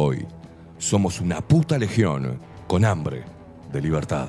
Hoy somos una puta legión con hambre de libertad.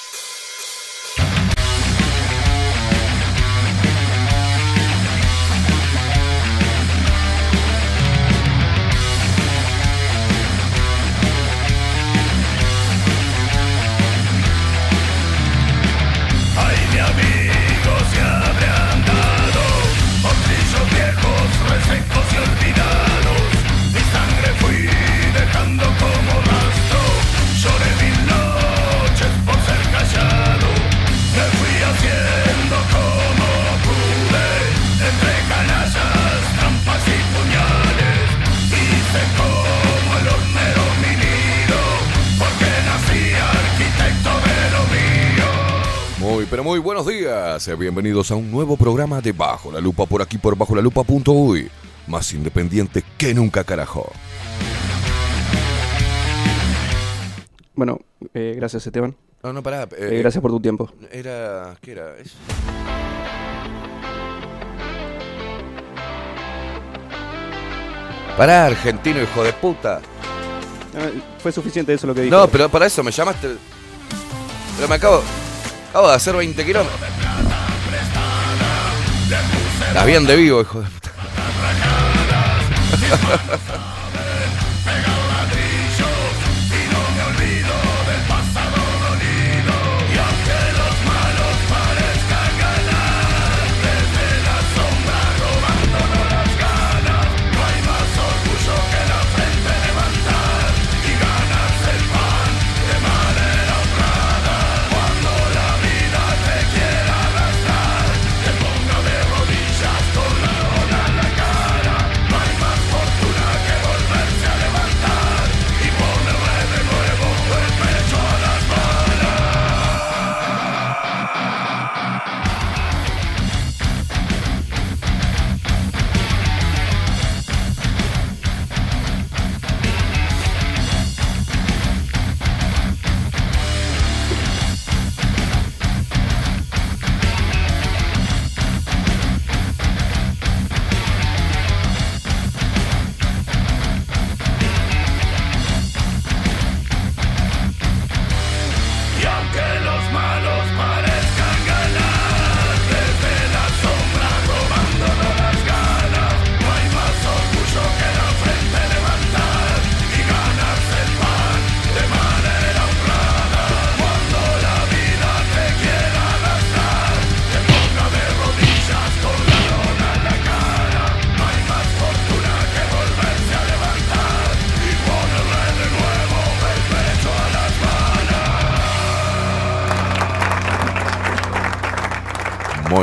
Días. Bienvenidos a un nuevo programa de Bajo la Lupa por aquí por bajo la lupa.uy. Más independiente que nunca, carajo. Bueno, eh, gracias Esteban. No, no, pará. Eh, gracias por tu tiempo. Era. ¿Qué era? Es- Pará, argentino, hijo de puta. Eh, fue suficiente eso lo que dije. No, pero para eso me llamaste. Pero me acabo. Acabo de hacer 20 kilómetros. Estás bien de vivo, hijo de puta.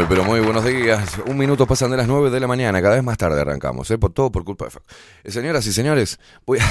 pero muy buenos días. Un minuto pasan de las 9 de la mañana. Cada vez más tarde arrancamos, ¿eh? Por, todo por culpa de Facu. Eh, señoras y señores, voy a,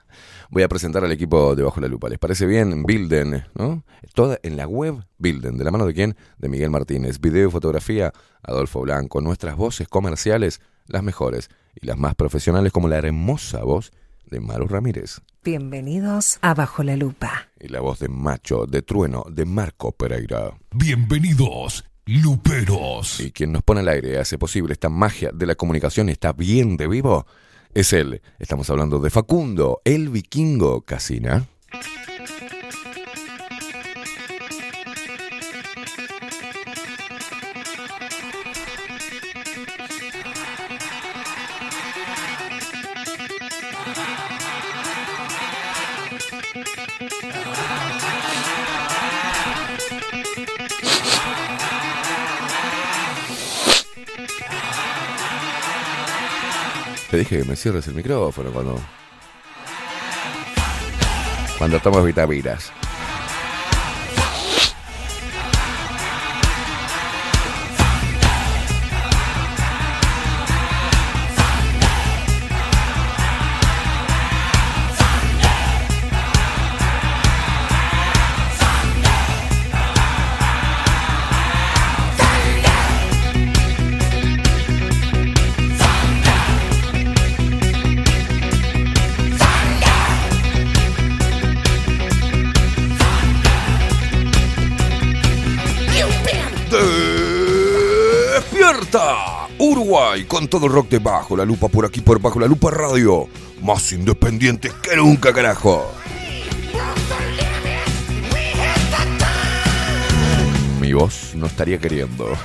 voy a presentar al equipo de Bajo la Lupa. ¿Les parece bien? Bilden, ¿no? Toda en la web Bilden. ¿De la mano de quién? De Miguel Martínez. Video y fotografía, Adolfo Blanco. Nuestras voces comerciales, las mejores y las más profesionales, como la hermosa voz de Maru Ramírez. Bienvenidos a Bajo la Lupa. Y la voz de Macho, de Trueno, de Marco Pereira. Bienvenidos, Luperos. Y quien nos pone al aire hace posible esta magia de la comunicación está bien de vivo es él. Estamos hablando de Facundo, el vikingo Casina. Te dije que me cierres el micrófono cuando. Cuando tomas vitaminas. Con todo el rock de Bajo la Lupa por aquí por Bajo la Lupa Radio. Más independiente que nunca, carajo. Mi voz no estaría queriendo.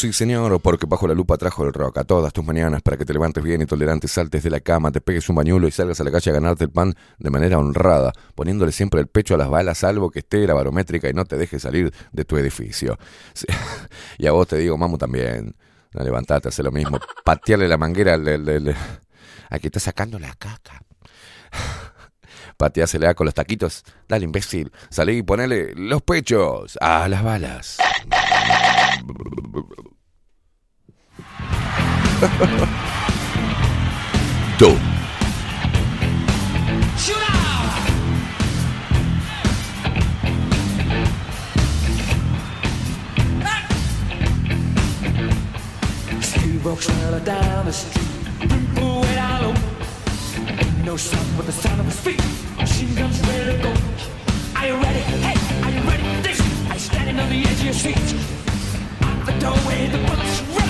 Sí señor, porque bajo la lupa trajo el rock a todas tus mañanas para que te levantes bien y tolerante, saltes de la cama, te pegues un bañuelo y salgas a la calle a ganarte el pan de manera honrada, poniéndole siempre el pecho a las balas, salvo que esté la barométrica y no te deje salir de tu edificio. Y a vos te digo, mamu también, no, levantate, hace lo mismo, patearle la manguera al- Aquí está sacando la caca. Pateásela con los taquitos. Dale, imbécil. Salí y ponele los pechos a las balas. Walks right down the street, people way down low. Ain't no sound but the sound of his feet. Machine guns ready to go. Are you ready? Hey, are you ready this? You standing on the edge of your seat? Out the doorway, the bullets run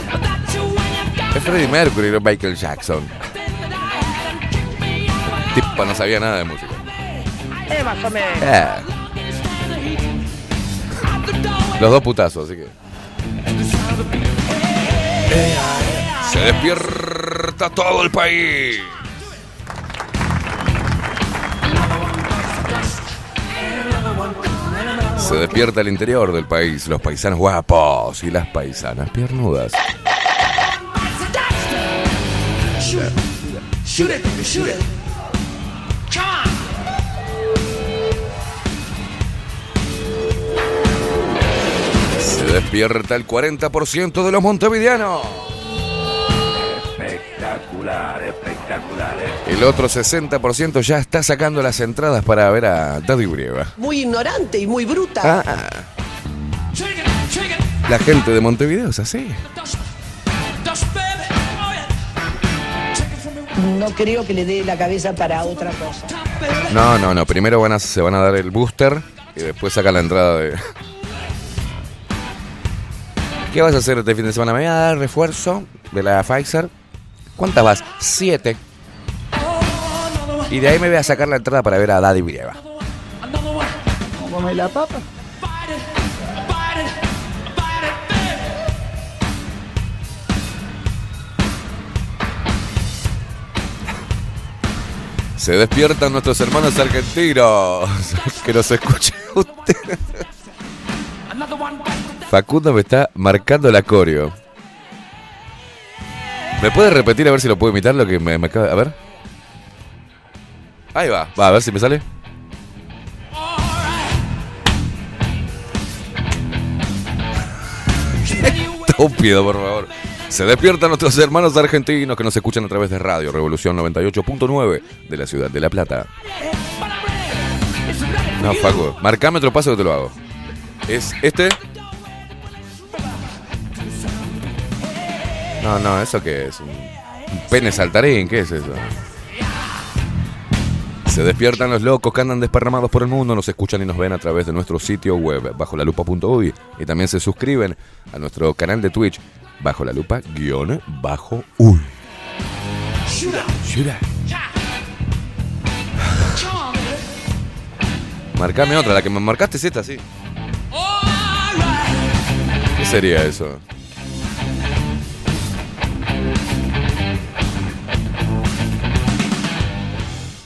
Freddie Mercury, no Michael Jackson. Tipo, no sabía nada de música. Eh, más o menos. Eh. Los dos putazos, así que. Se despierta todo el país. Se despierta el interior del país, los paisanos guapos y las paisanas piernudas. Shoot it, shoot it. Come on. Se despierta el 40% de los montevideanos. Espectacular, espectacular. El otro 60% ya está sacando las entradas para ver a Daddy Brieva. Muy ignorante y muy bruta. Ah, it. la gente de Montevideo es así. No creo que le dé la cabeza para otra cosa. No, no, no. Primero van a, se van a dar el booster y después sacan la entrada de. ¿Qué vas a hacer este fin de semana? Me voy a dar refuerzo de la Pfizer. ¿Cuántas vas? Siete. Y de ahí me voy a sacar la entrada para ver a Daddy one. Come la papa. Se despiertan nuestros hermanos argentinos. que nos escuche usted. Facundo me está marcando la coreo. ¿Me puede repetir a ver si lo puedo imitar lo que me, me acaba A ver. Ahí va. Va, a ver si me sale. Estúpido, por favor. Se despiertan nuestros hermanos argentinos que nos escuchan a través de Radio Revolución 98.9 de la ciudad de La Plata. No, Facu, marcame otro paso que te lo hago. ¿Es este? No, no, ¿eso qué es? ¿Un, un pene saltarín? ¿Qué es eso? Se despiertan los locos que andan desparramados por el mundo, nos escuchan y nos ven a través de nuestro sitio web bajo la lupa.uy y también se suscriben a nuestro canal de Twitch bajo la lupa guion bajo uy. Marcame otra, la que me marcaste es esta, sí. ¿Qué sería eso?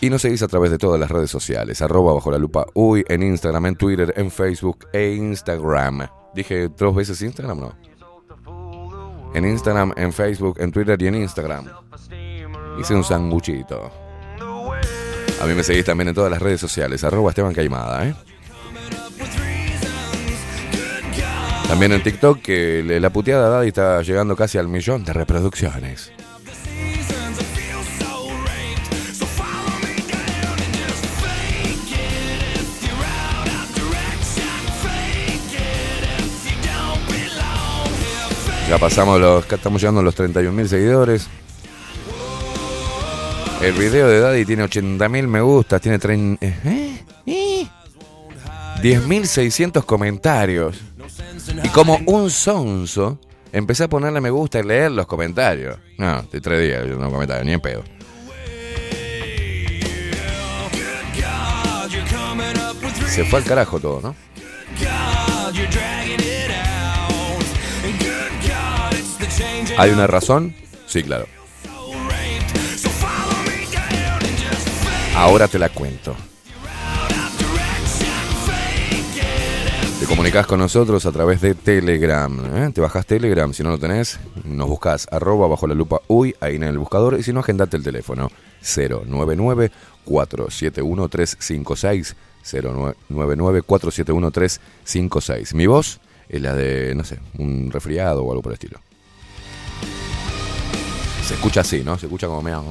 Y nos seguís a través de todas las redes sociales, arroba bajo la lupa uy, en Instagram, en Twitter, en Facebook e Instagram. Dije dos veces Instagram, ¿no? En Instagram, en Facebook, en Twitter y en Instagram. Hice un sanguchito. A mí me seguís también en todas las redes sociales, arroba Esteban Caimada, ¿eh? También en TikTok, que la puteada Daddy está llegando casi al millón de reproducciones. Ya pasamos los. Estamos llegando a los 31.000 seguidores. El video de Daddy tiene 80.000 me gustas, tiene trein- ¿eh? ¿Eh? 10.600 comentarios. Y como un sonso, empecé a ponerle me gusta y leer los comentarios. No, de tres días, yo no comentarios, ni en pedo. Se fue al carajo todo, ¿no? ¿Hay una razón? Sí, claro. Ahora te la cuento. Te comunicas con nosotros a través de Telegram. ¿eh? Te bajas Telegram, si no lo tenés, nos buscas arroba bajo la lupa uy, ahí en el buscador, y si no, agendate el teléfono 099 471 356 099 471 356. Mi voz es la de, no sé, un resfriado o algo por el estilo. Se escucha así, ¿no? Se escucha como medio...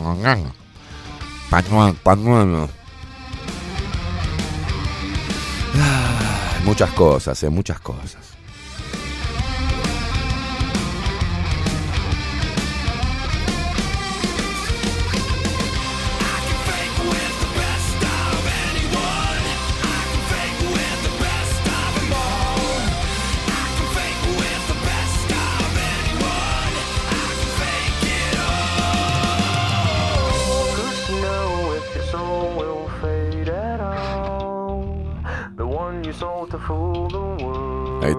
Ah, Muchas cosas, eh, muchas cosas.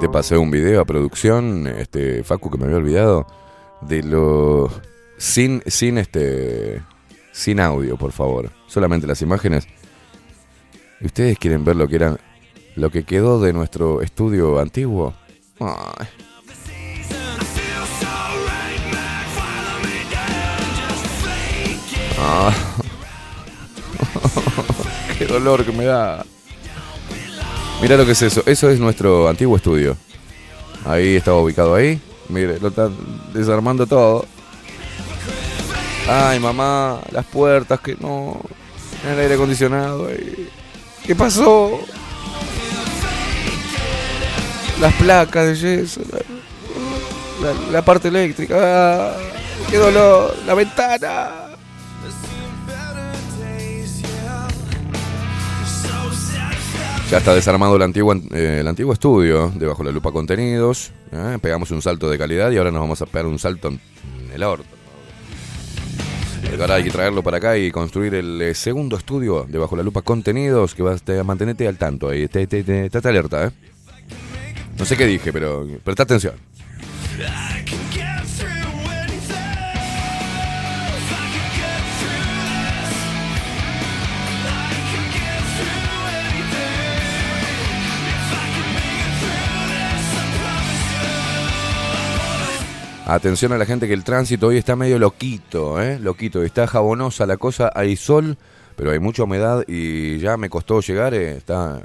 Pasé un video a producción, este Facu que me había olvidado de lo sin sin este sin audio, por favor. Solamente las imágenes. ¿Y ustedes quieren ver lo que era lo que quedó de nuestro estudio antiguo? Ah. Qué dolor que me da. Mira lo que es eso. Eso es nuestro antiguo estudio. Ahí estaba ubicado ahí. Mire, lo están desarmando todo. Ay, mamá, las puertas que no. El aire acondicionado. ahí. ¿Qué pasó? Las placas de yeso. La, la- la parte eléctrica. Ah, ¡Qué dolor! ¡La ventana! Ya está desarmado el antiguo, eh, el antiguo estudio de Bajo la Lupa Contenidos. ¿eh? Pegamos un salto de calidad y ahora nos vamos a pegar un salto en el orto. Ahora hay que traerlo para acá y construir el eh, segundo estudio de Bajo la Lupa Contenidos que vas a mantenerte al tanto ahí. Te, te, te- alerta, ¿eh? No sé qué dije, pero presta atención. Atención a la gente que el tránsito hoy está medio loquito, ¿eh? Loquito. Está jabonosa la cosa, hay sol, pero hay mucha humedad y ya me costó llegar. eh, está,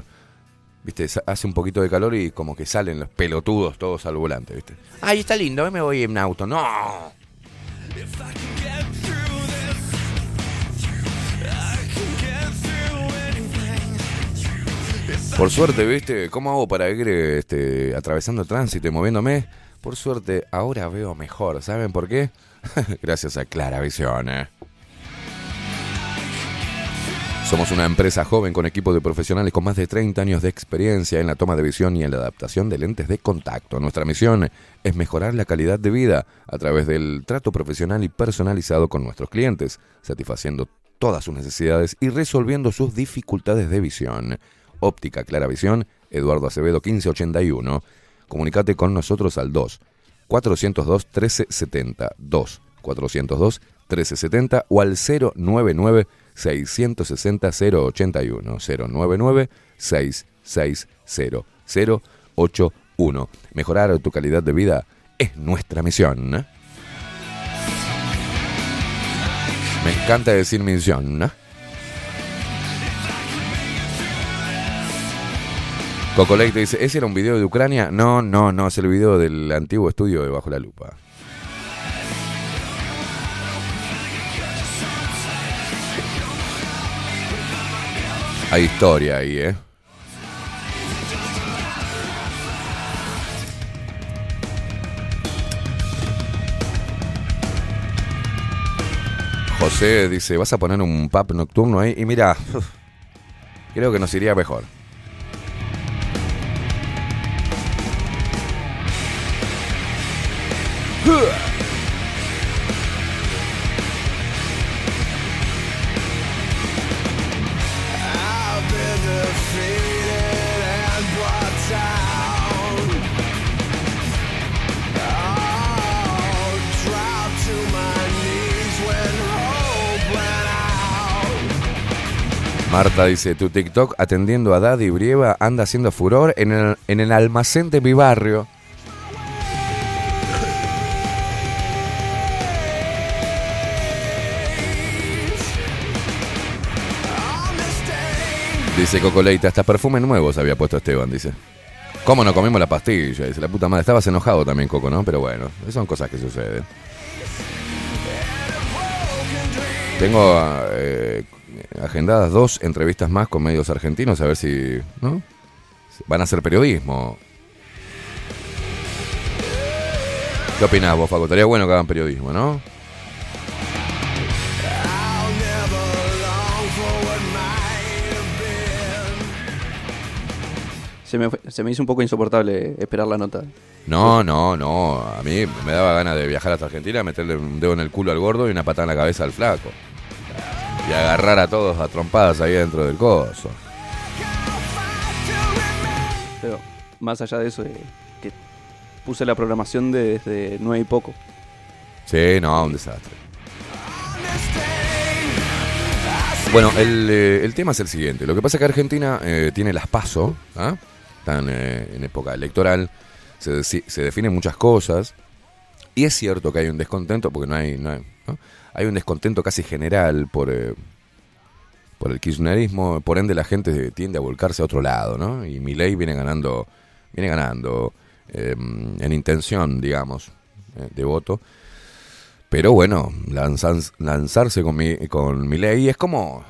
viste, hace un poquito de calor y como que salen los pelotudos todos al volante, viste. Ay, está lindo, hoy me voy en auto. No. Por suerte, ¿viste? ¿Cómo hago para ir este, atravesando el tránsito y moviéndome? Por suerte, ahora veo mejor. ¿Saben por qué? Gracias a Clara Visión. ¿eh? Somos una empresa joven con equipo de profesionales con más de 30 años de experiencia en la toma de visión y en la adaptación de lentes de contacto. Nuestra misión es mejorar la calidad de vida a través del trato profesional y personalizado con nuestros clientes, satisfaciendo todas sus necesidades y resolviendo sus dificultades de visión. Óptica Clara Visión, Eduardo Acevedo 1581. Comunicate con nosotros al 2 402 1370 2 402 1370 o al 099 660 081 099 660 081. Mejorar tu calidad de vida es nuestra misión. ¿eh? Me encanta decir misión. ¿eh? Cocolecto dice, ¿ese era un video de Ucrania? No, no, no, es el video del antiguo estudio de Bajo la Lupa. Hay historia ahí, ¿eh? José dice, ¿vas a poner un pub nocturno ahí? Y mira, creo que nos iría mejor. Marta dice, tu TikTok atendiendo a Daddy Brieva anda haciendo furor en el, en el almacén de mi barrio. Dice Cocoleita, hasta perfumes nuevos había puesto Esteban, dice. ¿Cómo no comimos la pastilla? Dice la puta madre. Estabas enojado también, Coco, ¿no? Pero bueno, son cosas que suceden. Tengo eh, agendadas dos entrevistas más con medios argentinos, a ver si. ¿No? Van a hacer periodismo. ¿Qué opinás vos, Faco? Estaría bueno que hagan periodismo, ¿no? Se me, se me hizo un poco insoportable esperar la nota. No, no, no. A mí me daba ganas de viajar hasta Argentina, meterle un dedo en el culo al gordo y una patada en la cabeza al flaco. Y agarrar a todos a trompadas ahí dentro del coso. Pero más allá de eso, que puse la programación de- desde nueve y poco. Sí, no, un desastre. Bueno, el, eh, el tema es el siguiente. Lo que pasa es que Argentina eh, tiene las PASO, ¿ah? están eh, en época electoral, se, se definen muchas cosas, y es cierto que hay un descontento, porque no hay, no hay, ¿no? Hay un descontento casi general por, eh, por el kirchnerismo, por ende la gente tiende a volcarse a otro lado, ¿no? Y Milei viene ganando, viene ganando eh, en intención, digamos, eh, de voto. Pero bueno, lanzarse con mi, con mi ley es como.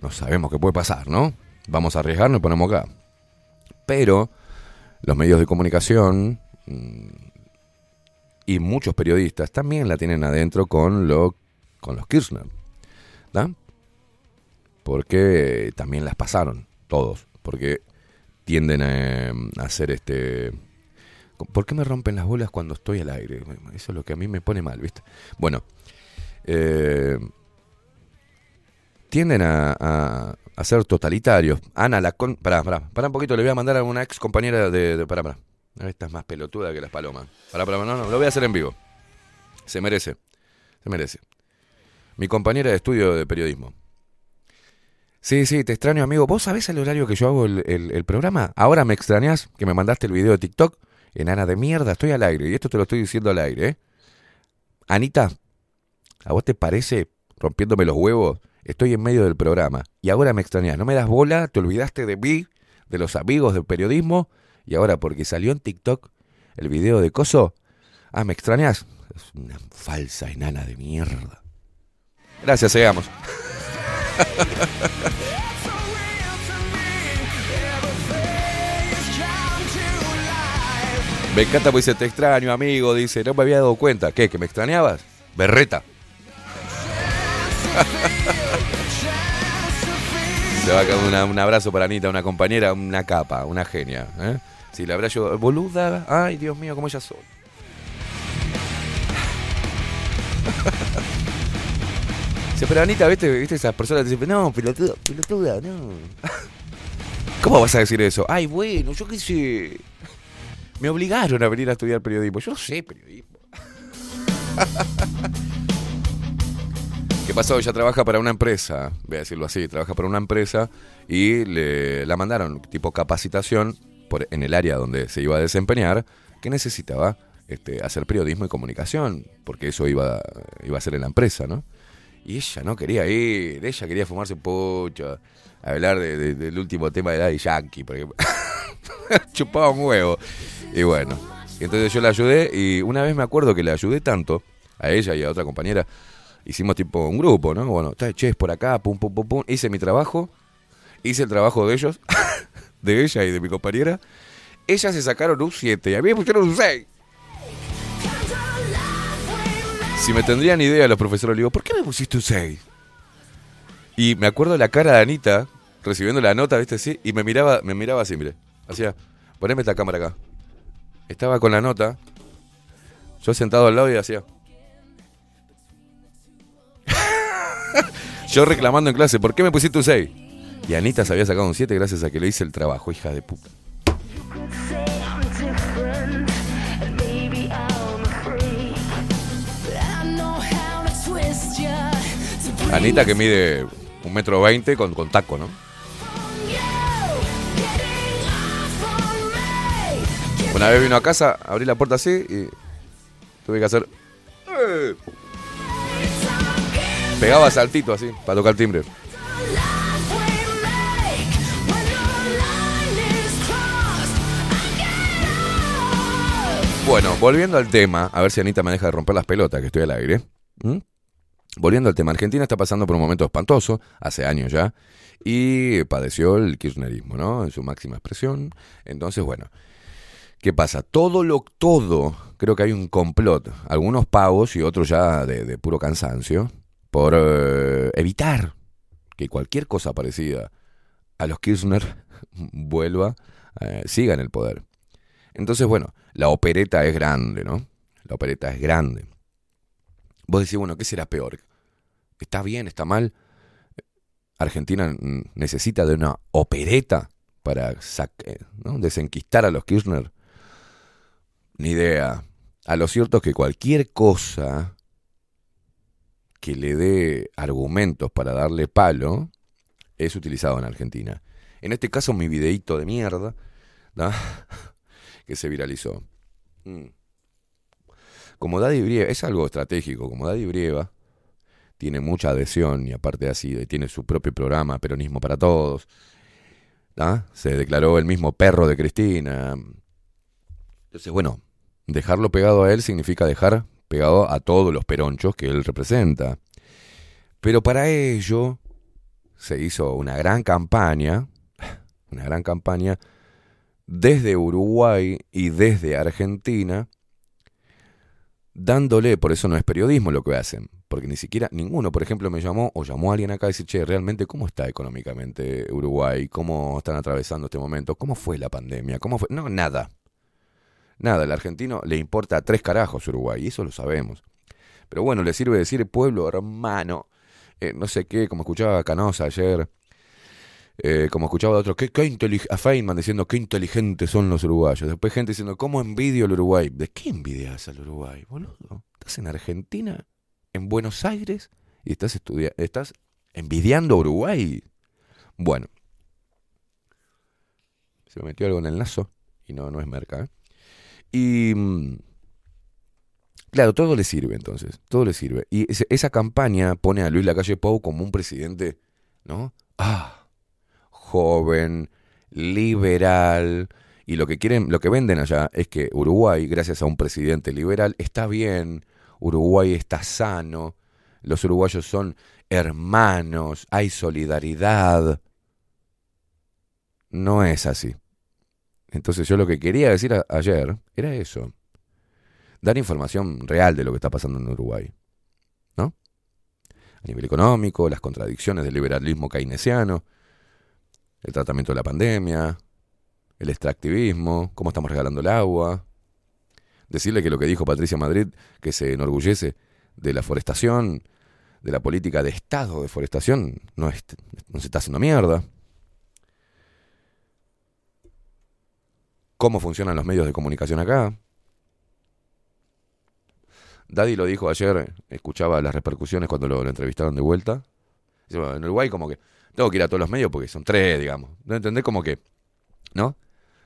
No sabemos qué puede pasar, ¿no? Vamos a arriesgarnos y ponemos acá. Pero los medios de comunicación mm, y muchos periodistas también la tienen adentro con, lo, con los Kirchner. ¿da? Porque también las pasaron, todos. Porque tienden a, a hacer este. ¿Por qué me rompen las bolas cuando estoy al aire? Eso es lo que a mí me pone mal, ¿viste? Bueno, eh, tienden a, ser totalitarios. Ana, la con... Pará, pará, pará un poquito, le voy a mandar a una ex compañera de... de pará, pará. Esta es más pelotuda que las palomas. Pará, pará, no, no, lo voy a hacer en vivo. Se merece, se merece. Mi compañera de estudio de periodismo. Sí, sí, te extraño, amigo. ¿Vos sabés el horario que yo hago el, programa? Ahora me extrañás que me mandaste el video de TikTok. Enana de mierda, estoy al aire. Y esto te lo estoy diciendo al aire, ¿eh? Anita, ¿a vos te parece, rompiéndome los huevos, estoy en medio del programa y ahora me extrañás? ¿No me das bola? ¿Te olvidaste de mí, de los amigos del periodismo? Y ahora, porque salió en TikTok el video de Coso, ah, ¿me extrañás? Es una falsa enana de mierda. Gracias, sigamos. Me encanta porque dice, te extraño, amigo. Dice, no me había dado cuenta. ¿Qué? ¿Que me extrañabas? Berreta. Se va a una- un abrazo para Anita, una compañera, una capa, una genia. ¿eh? Si la abrazo, boluda. Ay, Dios mío, cómo ella soy. Pero Anita, ¿viste, ¿viste esas personas que dicen, no, pelotuda, pelotuda, no. ¿Cómo vas a decir eso? Ay, bueno, yo qué sé. Me obligaron a venir a estudiar periodismo. Yo no sé periodismo. ¿Qué pasó? Ella trabaja para una empresa, voy a decirlo así, trabaja para una empresa y le, la mandaron tipo capacitación en el área donde se iba a desempeñar que necesitaba este, hacer periodismo y comunicación, porque eso iba, iba a ser en la empresa, ¿no? Y ella no quería ir, ella quería fumarse un pucho, hablar de- de- del último tema de Daddy Yankee, porque chupaba un huevo. Y bueno, entonces yo la ayudé y una vez me acuerdo que la ayudé tanto a ella y a otra compañera, hicimos tipo un grupo, ¿no? Bueno, che, es por acá, pum, pum, pum, pum, hice mi trabajo, hice el trabajo de ellos, de ella y de mi compañera. Ellas se sacaron un 7 y a mí me pusieron un 6. Si me tendrían idea los profesores, le digo, ¿por qué me pusiste un 6? Y me acuerdo la cara de Anita recibiendo la nota, ¿viste? Sí, y me miraba, me miraba así, mire. Hacía, poneme esta cámara acá. Estaba con la nota, yo sentado al lado y hacía. yo reclamando en clase, ¿por qué me pusiste un 6? Y Anita se había sacado un 7 gracias a que le hice el trabajo, hija de puta. Anita que mide un metro veinte con, con taco, ¿no? Una vez vino a casa, abrí la puerta así y tuve que hacer... ¡Eh! Pegaba saltito así, para tocar el timbre. Bueno, volviendo al tema, a ver si Anita me deja de romper las pelotas, que estoy al aire. ¿Mm? Volviendo al tema, Argentina está pasando por un momento espantoso, hace años ya, y padeció el kirchnerismo, ¿no? En su máxima expresión. Entonces, bueno, ¿qué pasa? Todo lo, todo, creo que hay un complot, algunos pagos y otros ya de, de puro cansancio, por eh, evitar que cualquier cosa parecida a los Kirchner vuelva, eh, siga en el poder. Entonces, bueno, la opereta es grande, ¿no? La opereta es grande. Vos decís, bueno, ¿qué será peor? ¿Está bien? ¿Está mal? Argentina necesita de una opereta para ¿no? desenquistar a los Kirchner. Ni idea. A lo cierto es que cualquier cosa que le dé argumentos para darle palo es utilizado en Argentina. En este caso, mi videíto de mierda ¿no? que se viralizó. Mm. Como Daddy Brieva, es algo estratégico, como Daddy Brieva tiene mucha adhesión y aparte así, tiene su propio programa, Peronismo para Todos. ¿ah? Se declaró el mismo perro de Cristina. Entonces, bueno, dejarlo pegado a él significa dejar pegado a todos los peronchos que él representa. Pero para ello se hizo una gran campaña, una gran campaña desde Uruguay y desde Argentina, dándole, por eso no es periodismo lo que hacen, porque ni siquiera ninguno, por ejemplo, me llamó o llamó a alguien acá y dice, che, realmente, ¿cómo está económicamente Uruguay? ¿Cómo están atravesando este momento? ¿Cómo fue la pandemia? ¿Cómo fue? No, nada. Nada, al argentino le importa a tres carajos Uruguay, y eso lo sabemos. Pero bueno, le sirve decir pueblo hermano, eh, no sé qué, como escuchaba Canosa ayer, eh, como escuchaba a otros, qué, a Feynman diciendo qué inteligentes son los uruguayos. Después gente diciendo, ¿cómo envidio al Uruguay? ¿De qué envidias al Uruguay, boludo? Estás en Argentina, en Buenos Aires, y estás, estás envidiando a Uruguay. Bueno. Se me metió algo en el lazo, y no, no es merca. ¿eh? Y... Mm, claro, todo le sirve entonces, todo le sirve. Y esa campaña pone a Luis Lacalle Pou como un presidente, ¿no? Ah, joven, liberal, y lo que quieren, lo que venden allá es que Uruguay, gracias a un presidente liberal, está bien, Uruguay está sano, los uruguayos son hermanos, hay solidaridad. No es así. Entonces yo lo que quería decir ayer era eso. Dar información real de lo que está pasando en Uruguay. ¿No? A nivel económico, las contradicciones del liberalismo keynesiano, el tratamiento de la pandemia, el extractivismo, cómo estamos regalando el agua. Decirle que lo que dijo Patricia Madrid, que se enorgullece de la forestación, de la política de Estado de forestación, no, no se está haciendo mierda. Cómo funcionan los medios de comunicación acá. Daddy lo dijo ayer, escuchaba las repercusiones cuando lo, entrevistaron de vuelta. En Uruguay como que tengo que ir a todos los medios porque son tres, digamos. ¿No entendés? Como que, ¿no?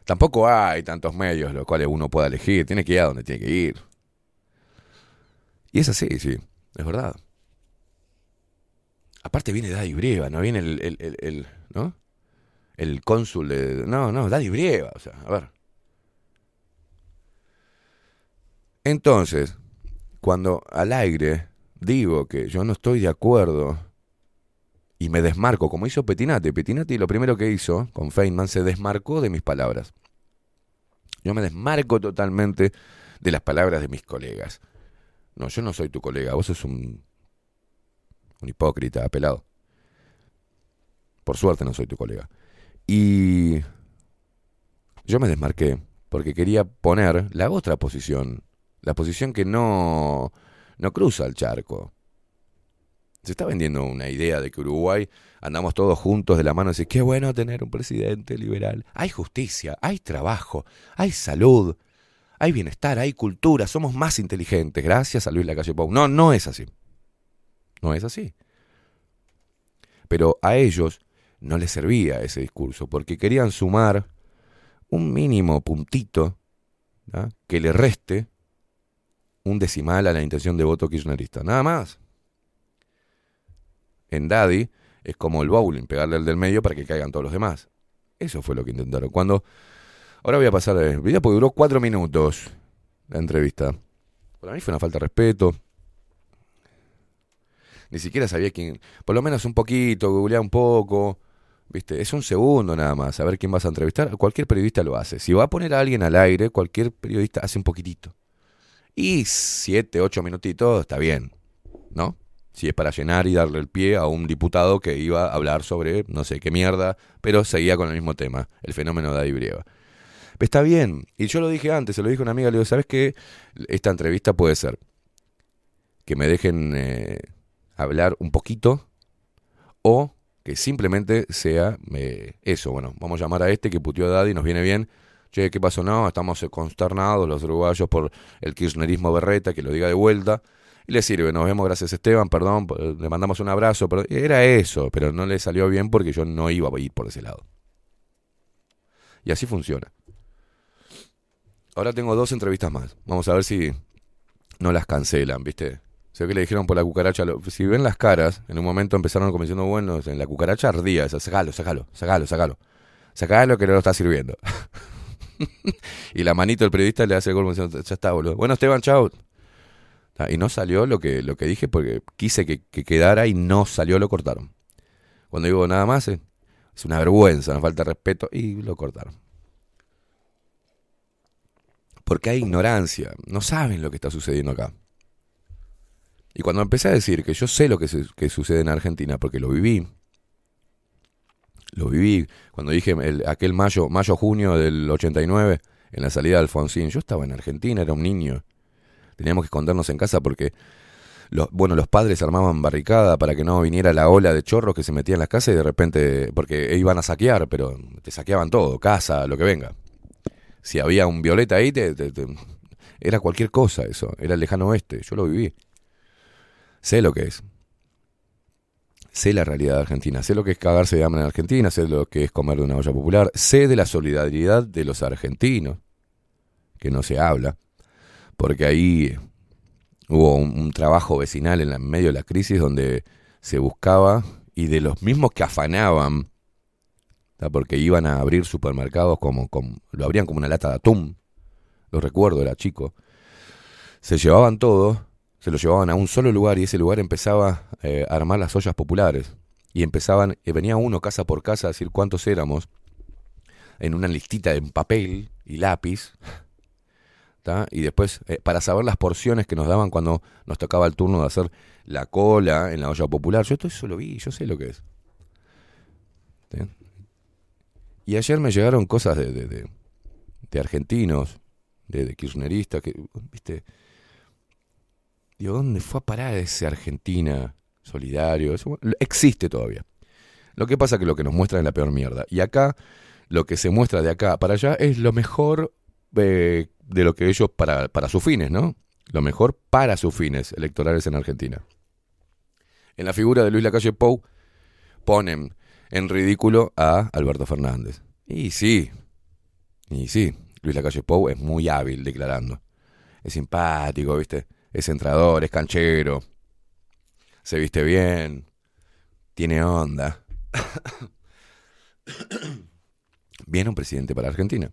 Tampoco hay tantos medios los cuales uno pueda elegir. Tiene que ir a donde tiene que ir. Y es así, sí, es verdad. Aparte viene Daddy Brieva, no viene el, el, el, ¿no? El cónsul de... No, no, Daddy Brieva, o sea, a ver. Entonces, cuando al aire digo que yo no estoy de acuerdo y me desmarco, como hizo Petinati. Petinati lo primero que hizo con Feynman se desmarcó de mis palabras. Yo me desmarco totalmente de las palabras de mis colegas. No, yo no soy tu colega, vos sos un, un hipócrita, apelado. Por suerte no soy tu colega. Y yo me desmarqué porque quería poner la otra posición, la posición que no, no cruza el charco. Se está vendiendo una idea de que Uruguay andamos todos juntos de la mano y dice, qué bueno tener un presidente liberal. Hay justicia, hay trabajo, hay salud, hay bienestar, hay cultura, somos más inteligentes, gracias a Luis Lacalle Pou. No, no es así. No es así. Pero a ellos no les servía ese discurso, porque querían sumar un mínimo puntito ¿ah? que le reste un decimal a la intención de voto kirchnerista. Nada más. En Daddy es como el bowling, pegarle al del medio para que caigan todos los demás. Eso fue lo que intentaron. Cuando. Ahora voy a pasar a porque duró cuatro minutos la entrevista. Para mí fue una falta de respeto. Ni siquiera sabía quién. Por lo menos un poquito, googlear un poco. ¿Viste? Es un segundo nada más, a ver quién vas a entrevistar. Cualquier periodista lo hace. Si va a poner a alguien al aire, cualquier periodista hace un poquitito. Y siete, ocho minutitos está bien, ¿no? Si es para llenar y darle el pie a un diputado que iba a hablar sobre no sé qué mierda, pero seguía con el mismo tema, el fenómeno de Brieva. Está bien, y yo lo dije antes, se lo dije a una amiga, le digo, ¿sabes qué? Esta entrevista puede ser que me dejen eh, hablar un poquito o que simplemente sea eh, eso. Bueno, vamos a llamar a este que puteó a Daddy, nos viene bien. Che, ¿qué pasó? No, estamos consternados los uruguayos por el kirchnerismo berreta, que lo diga de vuelta. Y le sirve, nos vemos, gracias Esteban, perdón, le mandamos un abrazo. Pero era eso, pero no le salió bien porque yo no iba a ir por ese lado. Y así funciona. Ahora tengo dos entrevistas más. Vamos a ver si no las cancelan, ¿viste? Sé que le dijeron por la cucaracha. Si ven las caras, en un momento empezaron como diciendo, bueno, en la cucaracha ardía. Esa, sacalo, sacalo, sacalo, sacalo. Sacalo que no lo está sirviendo. y la manito del periodista le hace el golpe diciendo, ya está, boludo. Bueno, Esteban, chao. Y no salió lo que, lo que dije porque quise que, quedara y no salió, lo cortaron. Cuando digo nada más, es una vergüenza, nos falta respeto y lo cortaron. Porque hay ignorancia, no saben lo que está sucediendo acá. Y cuando empecé a decir que yo sé lo que, sucede en Argentina, porque lo viví, lo viví, cuando dije aquel mayo, mayo-junio del 89, en la salida de Alfonsín, yo estaba en Argentina, era un niño. Teníamos que escondernos en casa porque, los, bueno, los padres armaban barricada para que no viniera la ola de chorros que se metía en las casas y de repente, porque iban a saquear, pero te saqueaban todo, casa, lo que venga. Si había un violeta ahí, era cualquier cosa eso, era el lejano oeste, yo lo viví. Sé lo que es. Sé la realidad de Argentina, sé lo que es cagarse de hambre en Argentina, sé lo que es comer de una olla popular, sé de la solidaridad de los argentinos, que no se habla, porque ahí hubo un, trabajo vecinal en, medio de la crisis donde se buscaba y de los mismos que afanaban, porque iban a abrir supermercados como, como, lo abrían como una lata de atún, lo recuerdo, era chico, se llevaban todo se lo llevaban a un solo lugar y ese lugar empezaba eh, a armar las ollas populares. Y empezaban, y venía uno casa por casa a decir cuántos éramos, en una listita en papel y lápiz. Y después, eh, para saber las porciones que nos daban cuando nos tocaba el turno de hacer la cola en la olla popular. Yo todo eso lo vi, yo sé lo que es. Y ayer me llegaron cosas de, de, de, argentinos, de, de kirchneristas, que, viste, ¿dónde fue a parar ese Argentina solidario? existe todavía. Lo que pasa es que lo que nos muestra es la peor mierda. Y acá, lo que se muestra de acá para allá es lo mejor eh, de lo que ellos, para, para sus fines, ¿no? Lo mejor para sus fines electorales en Argentina. En la figura de Luis Lacalle Pou ponen en ridículo a Alberto Fernández. Y sí, y sí, Luis Lacalle Pou es muy hábil declarando. Es simpático, ¿viste? es entrador, es canchero, se viste bien, tiene onda. Viene un presidente para Argentina.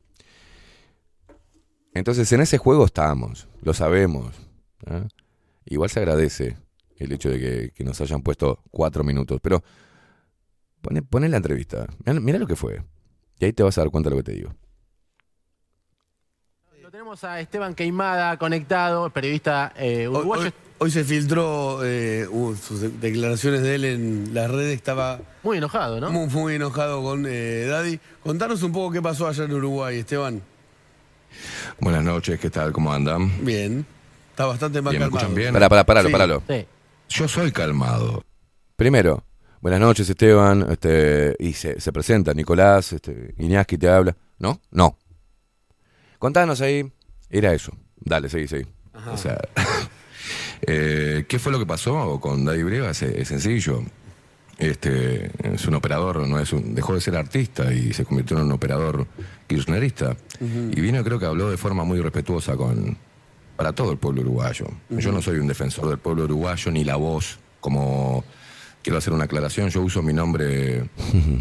Entonces en ese juego estamos, lo sabemos. ¿ah? Igual se agradece el hecho de que, nos hayan puesto cuatro minutos, pero pone, la entrevista, mira, mira, lo que fue. Y ahí te vas a dar cuenta de lo que te digo. Lo tenemos a Esteban Queimada conectado, periodista eh, Hoy, uruguayo. hoy- hoy se filtró eh, uh, sus de- declaraciones de él en las redes. Estaba Muy enojado, ¿no? muy, muy enojado con eh, Daddy. Contanos un poco qué pasó allá en Uruguay, Esteban. Buenas noches, ¿qué tal? ¿Cómo andan? Bien. Está bastante más Bien, ¿me calmado. escuchan bien? Pará, pará, paralo, Sí. paralo. Sí. Yo soy calmado. Primero, buenas noches, Esteban. Este, y se, se presenta Nicolás, este, Iñaki te habla. ¿No? No. Contanos ahí. Era eso. Dale, seguí, seguí. O sea, eh, ¿qué fue lo que pasó con Daddy Breva? Es, es sencillo. Este, es un operador, no es un, dejó de ser artista y se convirtió en un operador kirchnerista. Y vino, creo que habló de forma muy respetuosa con para todo el pueblo uruguayo. Yo no soy un defensor del pueblo uruguayo ni la voz, como quiero hacer una aclaración, yo uso mi nombre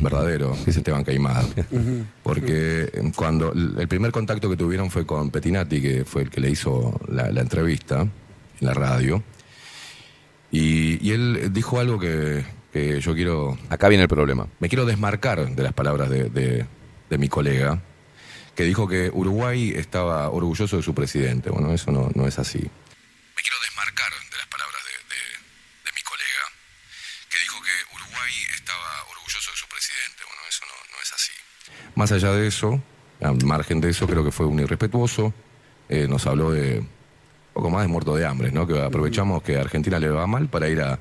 verdadero, que es Esteban Caimada. Porque cuando el primer contacto que tuvieron fue con Petinati, que fue el que le hizo la, la entrevista en la radio. Y, y él dijo algo que, que yo quiero. Acá viene el problema. Me quiero desmarcar de las palabras de, de- de mi colega, que dijo que Uruguay estaba orgulloso de su presidente. Bueno, eso no, no es así. Me quiero desmarcar de las palabras de, de- de mi colega, que dijo que Uruguay estaba orgulloso de su presidente. Bueno, eso no, no es así. Más allá de eso, al margen de eso, creo que fue un irrespetuoso. Eh, nos habló de un poco más de muerto de hambre, ¿no? Que aprovechamos que a Argentina le va mal para ir a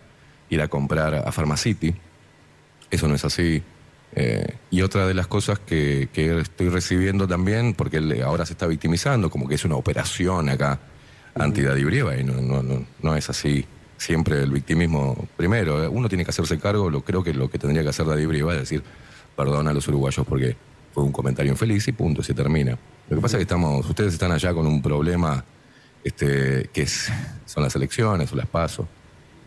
ir a comprar a Pharmacity. Eso no es así. Eh, y otra de las cosas que, que estoy recibiendo también, porque él ahora se está victimizando, como que es una operación acá anti Daddy Brieva, y no, no, no, no es así. Siempre el victimismo, primero, eh, uno tiene que hacerse cargo, lo, creo que lo que tendría que hacer Daddy Brieva es decir, perdona a los uruguayos porque fue un comentario infeliz y punto, se termina. Lo que pasa es que estamos, ustedes están allá con un problema este, que es, son las elecciones o las pasos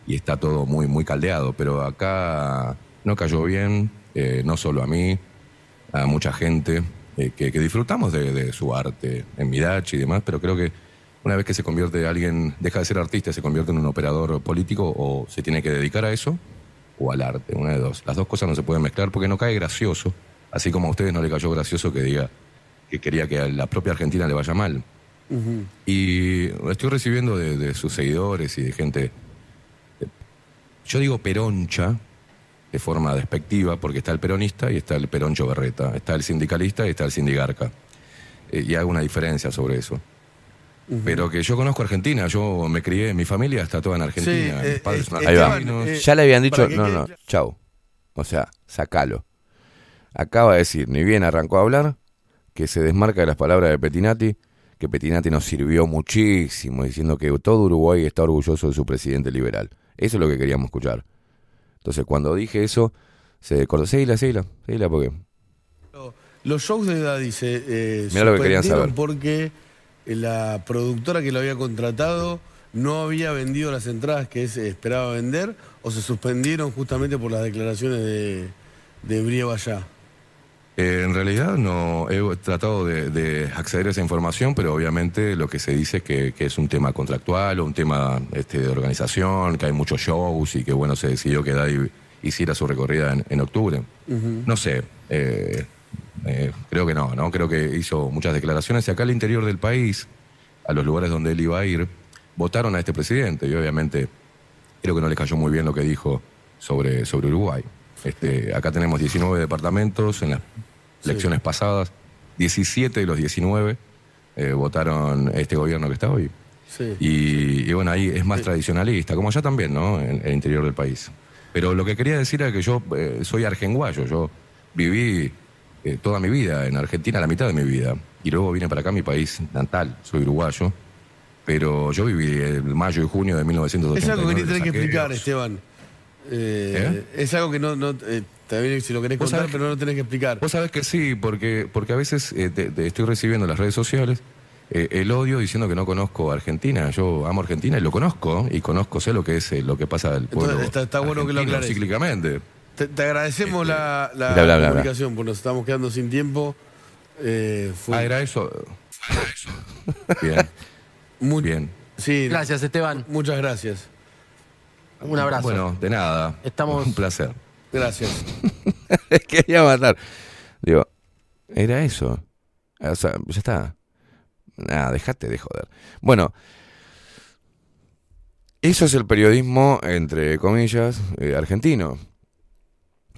y está todo muy, muy caldeado, pero acá no cayó bien, eh, no solo a mí, a mucha gente eh, que, que disfrutamos de, de su arte en Midachi y demás, pero creo que una vez que se convierte alguien, deja de ser artista, se convierte en un operador político o se tiene que dedicar a eso o al arte, una de dos. Las dos cosas no se pueden mezclar porque no cae gracioso, así como a ustedes no le cayó gracioso que diga que quería que a la propia Argentina le vaya mal. Y estoy recibiendo de, de sus seguidores y de gente yo digo peroncha de forma despectiva porque está el peronista y está el peroncho berreta, está el sindicalista y está el sindigarca. Eh, y hago una diferencia sobre eso. Pero que yo conozco Argentina, yo me crié, mi familia está toda en Argentina, Sí, mis eh, padres eh, son Ahí va. argentinos. eh, Ya le habían dicho, no, no, claro. chau. O sea, sacalo. Acaba de decir, ni bien arrancó a hablar, que se desmarca de las palabras de Petinati, que Petinati nos sirvió muchísimo, diciendo que todo Uruguay está orgulloso de su presidente liberal. Eso es lo que queríamos escuchar. Entonces, cuando dije eso, se cortó. Seguila, seguila, seguila, porque. Los shows de Daddy se eh, Mirá lo que querían suspendieron saber. porque la productora que lo había contratado no había vendido las entradas que se esperaba vender o se suspendieron justamente por las declaraciones de, de Brieva allá. Eh, en realidad no he tratado de, de acceder a esa información, pero obviamente lo que se dice es que, que es un tema contractual o un tema este, de organización, que hay muchos shows y que bueno, se decidió que Daddy hiciera su recorrida en, en octubre. No sé, eh, eh, creo que no, ¿no? Creo que hizo muchas declaraciones y acá al interior del país, a los lugares donde él iba a ir, votaron a este presidente y obviamente creo que no les cayó muy bien lo que dijo sobre, sobre Uruguay. Este, acá tenemos 19 departamentos en las elecciones pasadas, 17 de los 19 eh, votaron este gobierno que está hoy. Sí. Y, y bueno, ahí es más tradicionalista, como allá también, ¿no? En el interior del país. Pero lo que quería decir era que yo eh, soy argenguayo, yo viví eh, toda mi vida en Argentina, la mitad de mi vida, y luego vine para acá, mi país natal, soy uruguayo, pero yo viví el mayo y junio de 1989. Es algo que ni tenés que explicar, Esteban. Eh, Es algo que no, no eh, también si lo querés contar, sabés pero no lo tenés que explicar. Vos sabés que sí, porque, porque a veces eh, te- te estoy recibiendo en las redes sociales eh, el odio diciendo que no conozco Argentina. Yo amo Argentina y lo conozco, y conozco, sé lo que es eh, lo que pasa del pueblo. Entonces, está- está bueno que lo aclares. cíclicamente. Te, te agradecemos la, la Bla, bla, bla, bla. comunicación, porque nos estamos quedando sin tiempo. Eh, fue Ah, era eso. Bien, muy- bien. Sí, Gracias, Esteban. muchas gracias. Un abrazo. Bueno, de nada. Estamos- Un placer. Gracias. Quería matar. Digo, era eso. O sea, ya está. Nada, dejate de joder. Bueno, eso es el periodismo, entre comillas, eh, argentino.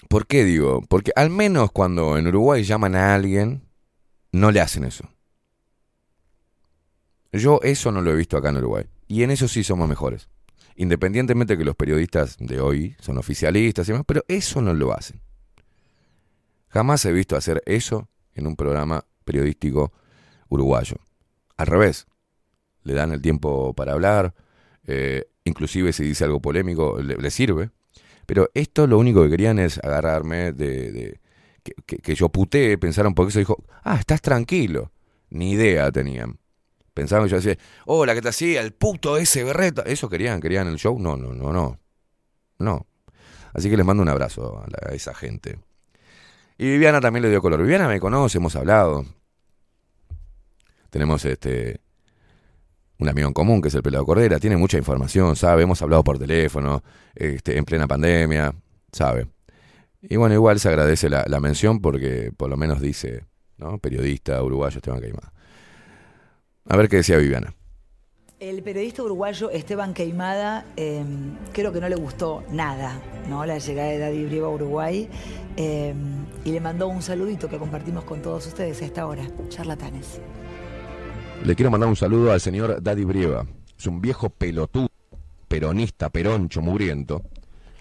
¿Por qué digo? Porque al menos cuando en Uruguay llaman a alguien, no le hacen eso. Yo eso no lo he visto acá en Uruguay. Y en eso sí somos mejores. Independientemente que los periodistas de hoy son oficialistas y demás, pero eso no lo hacen. Jamás he visto hacer eso en un programa periodístico uruguayo. Al revés, le dan el tiempo para hablar, eh, inclusive si dice algo polémico, le, sirve. Pero esto lo único que querían es agarrarme de... de que, que, que, yo puté, pensaron porque eso dijo, ah, estás tranquilo. Ni idea tenían. Pensaban que yo decía, hola, ¿qué te hacía? El puto ese berreta. ¿Eso querían? ¿Querían el show? No, no, no, no. No. Así que les mando un abrazo a, la, a esa gente. Y Viviana también le dio color. Viviana me conoce, hemos hablado. Tenemos este un amigo en común que es el pelado Cordera, tiene mucha información, sabe, hemos hablado por teléfono, este, en plena pandemia, sabe. Y bueno, igual se agradece la, la mención porque por lo menos dice, ¿no? Periodista uruguayo Esteban Caimada. A ver qué decía Viviana. El periodista uruguayo Esteban Queimada, eh, creo que no le gustó nada, ¿no? La llegada de Daddy Brieva a Uruguay. Eh, y le mandó un saludito que compartimos con todos ustedes a esta hora. Charlatanes. Le quiero mandar un saludo al señor Daddy Brieva. Es un viejo pelotudo, peronista, peroncho, mugriento,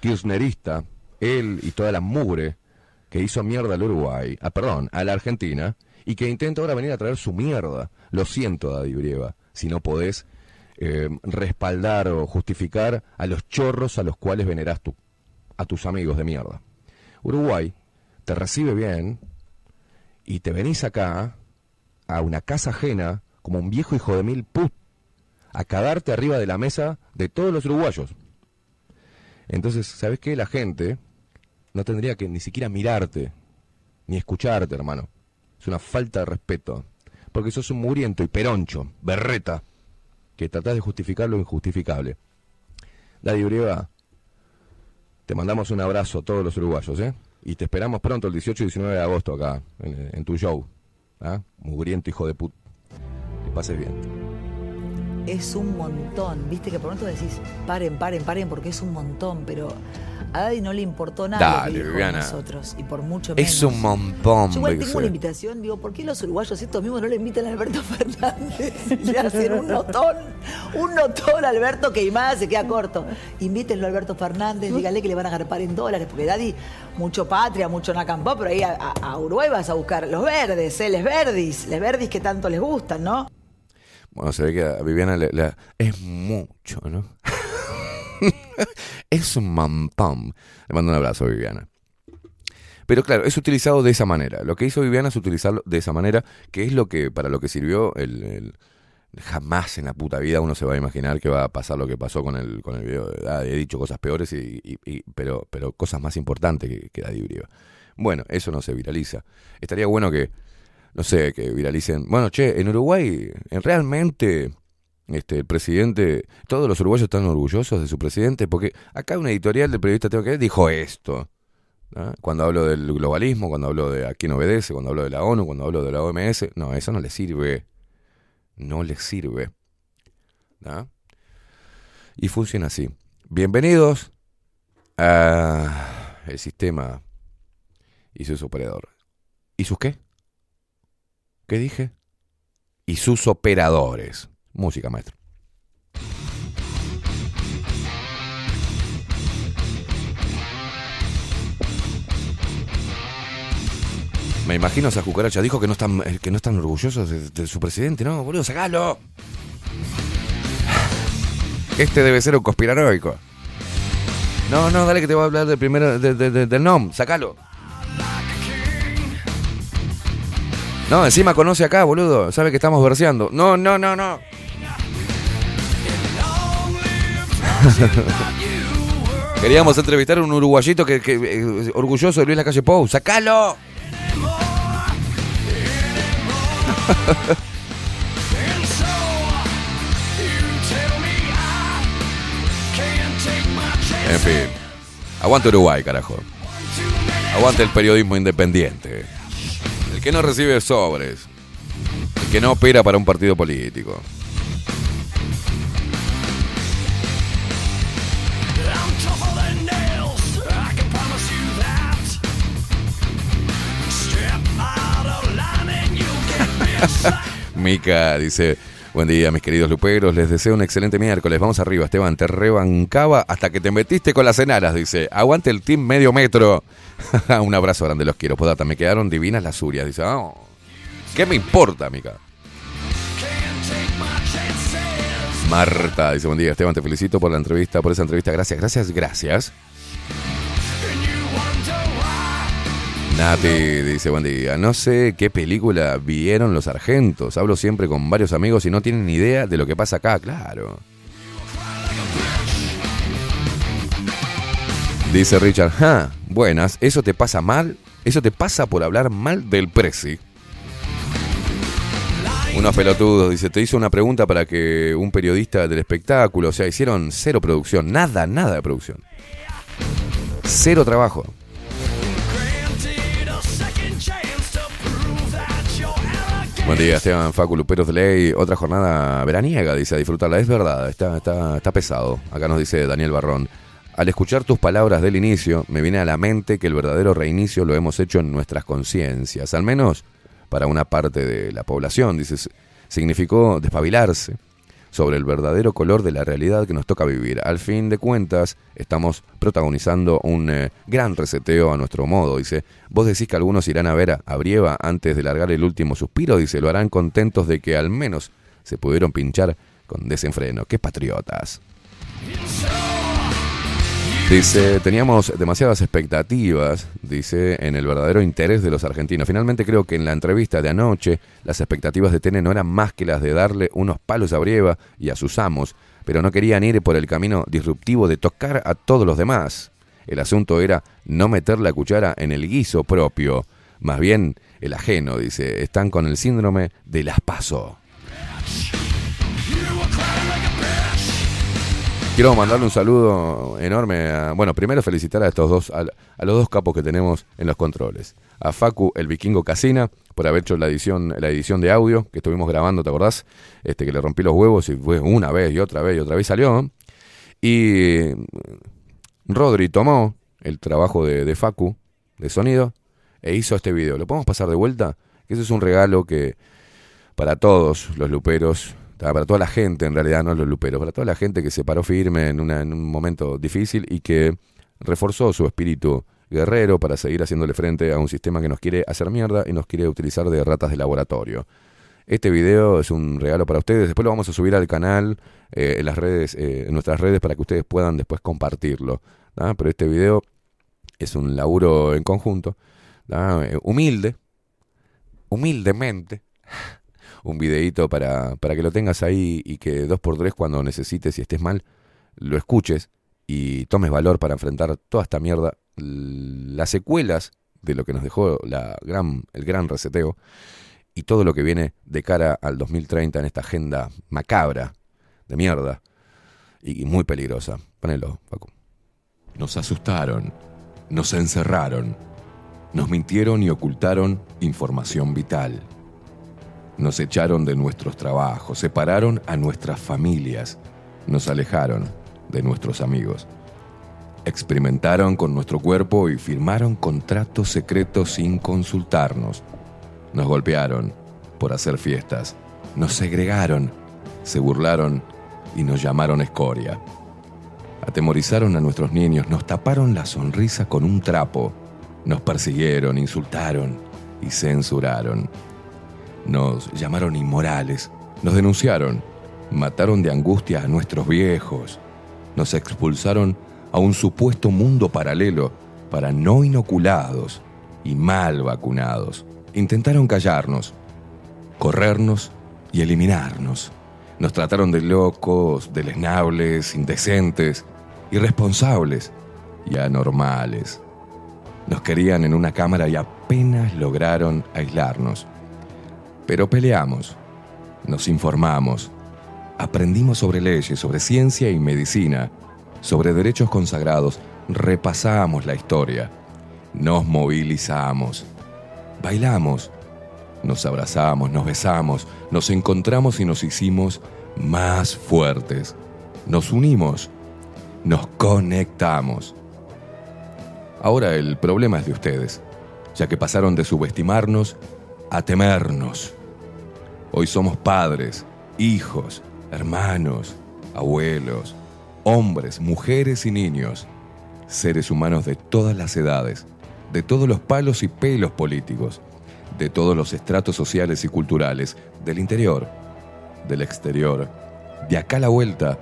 kirchnerista, él y toda la mugre que hizo mierda al Uruguay, ah, perdón, a la Argentina, y que intenta ahora venir a traer su mierda. Lo siento, Daddy Brieva, si no podés eh, respaldar o justificar a los chorros a los cuales venerás tú, a tus amigos de mierda. Uruguay te recibe bien y te venís acá a una casa ajena como un viejo hijo de mil put, a cagarte arriba de la mesa de todos los uruguayos. Entonces, ¿sabes qué? La gente no tendría que ni siquiera mirarte, ni escucharte, hermano. Es una falta de respeto. Porque sos un muriento y peroncho, berreta, que tratás de justificar lo injustificable. Daddy Urieva, te mandamos un abrazo a todos los uruguayos, ¿eh? Y te esperamos pronto el 18 y 19 de agosto acá, en, tu show. ¿ah? Mugriento hijo de puta pases bien. Es un montón, viste que por decís, paren, paren, paren, porque es un montón, pero a Daddy no le importó nada Dale, lo que dijo Viviana. a nosotros, y por mucho menos. Es un montón. Yo igual tengo una invitación, digo, ¿por qué los uruguayos estos mismos no le invitan a Alberto Fernández? Le hacen un notón, un notón a Alberto Queimada, se queda corto. Invítenlo a Alberto Fernández, díganle que le van a agarpar en dólares, porque Daddy, mucho patria, mucho nacampó, pero ahí a, a- a Uruguay vas a buscar los verdes, ¿eh? les verdis, les verdis que tanto les gustan, ¿no? Bueno, se ve que a Viviana le, le- es mucho, ¿no? es un mampam. Le mando un abrazo Viviana. Pero claro, es utilizado de esa manera. Lo que hizo Viviana es utilizarlo de esa manera, que es lo que para lo que sirvió el, jamás en la puta vida uno se va a imaginar que va a pasar lo que pasó con el con el video. de he dicho cosas peores y, y- y- pero pero cosas más importantes que, que Daddy. Bueno, eso no se viraliza. Estaría bueno que no sé, que viralicen. Bueno, che, en Uruguay, en realmente, este, el presidente, todos los uruguayos están orgullosos de su presidente, porque acá una editorial del periodista Tengo que ver dijo esto. Cuando hablo del globalismo, cuando hablo de a quién obedece, cuando hablo de la ONU, cuando hablo de la OMS, no, eso no le sirve. No le sirve. ¿no? Y funciona así. Bienvenidos a el sistema y sus operadores. ¿Y sus qué? ¿Qué dije? Y sus operadores. Música, maestro. Me imagino esa cucaracha. Dijo que no están, eh, que no están orgullosos de, su presidente. No, boludo, sacalo. Este debe ser un conspiranoico. No, no, dale que te voy a hablar del primero, de- del NOM. Sacalo. No, encima conoce acá, boludo. Sabe que estamos verseando. No, no, no, no. Queríamos entrevistar a un uruguayito que, que, eh, orgulloso de Luis Lacalle Pou. ¡Sacalo! En fin. Aguante Uruguay, carajo. Aguante el periodismo independiente. El que no recibe sobres. y que no opera para un partido político. Mica dice, buen día mis queridos luperos, les deseo un excelente miércoles. Vamos arriba, Esteban, te rebancaba hasta que te metiste con las enaras, dice. Aguante el team medio metro. un abrazo grande, los quiero. Podata, me quedaron divinas las urias, dice. "Oh, ¿Qué me importa, Mica? Marta dice, buen día, Esteban, te felicito por la entrevista, por esa entrevista. Gracias, gracias, gracias. Nati dice, buen día. No sé qué película vieron los argentos. Hablo siempre con varios amigos y no tienen ni idea de lo que pasa acá, claro. Dice Richard, ah, buenas, eso te pasa mal, eso te pasa por hablar mal del Prezi. Unos pelotudos, dice, te hizo una pregunta para que un periodista del espectáculo, o sea, hicieron cero producción, nada, nada de producción. Cero trabajo. Buen día, Esteban Facu Luperos de Ley. Otra jornada veraniega, dice, disfrutarla. Es verdad, está, está, está pesado. Acá nos dice Daniel Barrón. Al escuchar tus palabras del inicio, me viene a la mente que el verdadero reinicio lo hemos hecho en nuestras conciencias, al menos para una parte de la población, dice, significó despabilarse sobre el verdadero color de la realidad que nos toca vivir. Al fin de cuentas, estamos protagonizando un eh, gran reseteo a nuestro modo, dice. Vos decís que algunos irán a ver a, a Brieva antes de largar el último suspiro, dice, lo harán contentos de que al menos se pudieron pinchar con desenfreno. ¡Qué patriotas! Dice, teníamos demasiadas expectativas, dice, en el verdadero interés de los argentinos. Finalmente creo que en la entrevista de anoche las expectativas de Tene no eran más que las de darle unos palos a Brieva y a sus amos, pero no querían ir por el camino disruptivo de tocar a todos los demás. El asunto era no meter la cuchara en el guiso propio, más bien el ajeno, dice. Están con el síndrome de las Quiero mandarle un saludo enorme a, bueno, primero felicitar a estos dos, a, a los dos capos que tenemos en los controles. A Facu, el vikingo Casina, por haber hecho la edición, la edición de audio que estuvimos grabando, ¿te acordás? Este, que le rompí los huevos y fue una vez y otra vez y otra vez salió. Y Rodri tomó el trabajo de, de Facu, de sonido, e hizo este video. ¿Lo podemos pasar de vuelta? Ese es un regalo que para todos los luperos, para toda la gente en realidad, no los luperos, para toda la gente que se paró firme en, en un momento difícil y que reforzó su espíritu guerrero para seguir haciéndole frente a un sistema que nos quiere hacer mierda y nos quiere utilizar de ratas de laboratorio. Este video es un regalo para ustedes. Después lo vamos a subir al canal, eh, en las redes, eh, en nuestras redes, para que ustedes puedan después compartirlo. Pero este video es un laburo en conjunto. Eh, humilde, humildemente, un videíto para, para que lo tengas ahí y que dos por tres cuando necesites y estés mal, lo escuches y tomes valor para enfrentar toda esta mierda, las secuelas de lo que nos dejó la gran, el gran reseteo y todo lo que viene de cara al 2030 en esta agenda macabra de mierda y muy peligrosa. Ponelo, Paco. Nos asustaron, nos encerraron, nos mintieron y ocultaron información vital. Nos echaron de nuestros trabajos, separaron a nuestras familias, nos alejaron de nuestros amigos. Experimentaron con nuestro cuerpo y firmaron contratos secretos sin consultarnos. Nos golpearon por hacer fiestas, nos segregaron, se burlaron y nos llamaron escoria. Atemorizaron a nuestros niños, nos taparon la sonrisa con un trapo, nos persiguieron, insultaron y censuraron. Nos llamaron inmorales, nos denunciaron, mataron de angustia a nuestros viejos, nos expulsaron a un supuesto mundo paralelo para no inoculados y mal vacunados. Intentaron callarnos, corrernos y eliminarnos. Nos trataron de locos, deleznables, indecentes, irresponsables y anormales. Nos querían en una cámara y apenas lograron aislarnos. Pero peleamos, nos informamos, aprendimos sobre leyes, sobre ciencia y medicina, sobre derechos consagrados, repasamos la historia, nos movilizamos, bailamos, Nos abrazamos, nos besamos, nos encontramos y nos hicimos más fuertes. Nos unimos, nos conectamos. Ahora el problema es de ustedes, ya que pasaron de subestimarnos a temernos. Hoy somos padres, hijos, hermanos, abuelos, hombres, mujeres y niños, seres humanos de todas las edades, de todos los palos y pelos políticos, de todos los estratos sociales y culturales, del interior, del exterior, de acá a la vuelta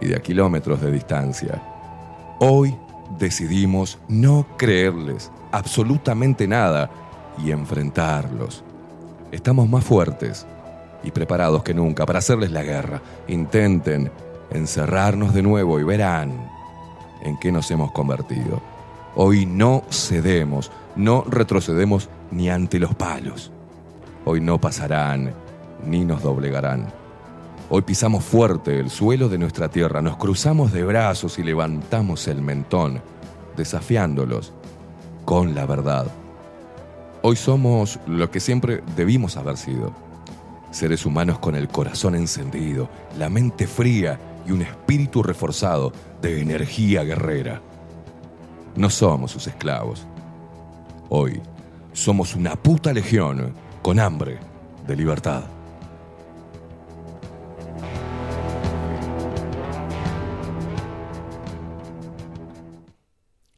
y de a kilómetros de distancia. Hoy decidimos no creerles absolutamente nada y enfrentarlos. Estamos más fuertes y preparados que nunca para hacerles la guerra. Intenten encerrarnos de nuevo y verán en qué nos hemos convertido. Hoy no cedemos, no retrocedemos ni ante los palos. Hoy no pasarán ni nos doblegarán. Hoy pisamos fuerte el suelo de nuestra tierra, nos cruzamos de brazos y levantamos el mentón, desafiándolos con la verdad. Hoy somos lo que siempre debimos haber sido. Seres humanos con el corazón encendido, la mente fría y un espíritu reforzado de energía guerrera. No somos sus esclavos. Hoy somos una puta legión con hambre de libertad.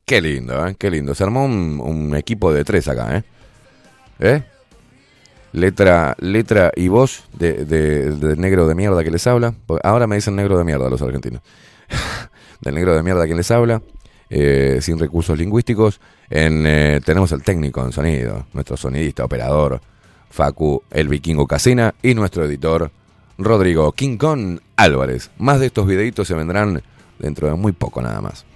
Qué lindo, ¿eh? Qué lindo. Se armó un, un equipo de tres acá, ¿eh? ¿Eh? Letra, letra y voz de, de- negro de mierda que les habla. Ahora me dicen negro de mierda los argentinos. del negro de mierda que les habla. eh, sin recursos lingüísticos. En, eh, tenemos el técnico en sonido, nuestro sonidista, operador, Facu, el vikingo Casina, y nuestro editor, Rodrigo King Álvarez. Más de estos videitos se vendrán dentro de muy poco nada más.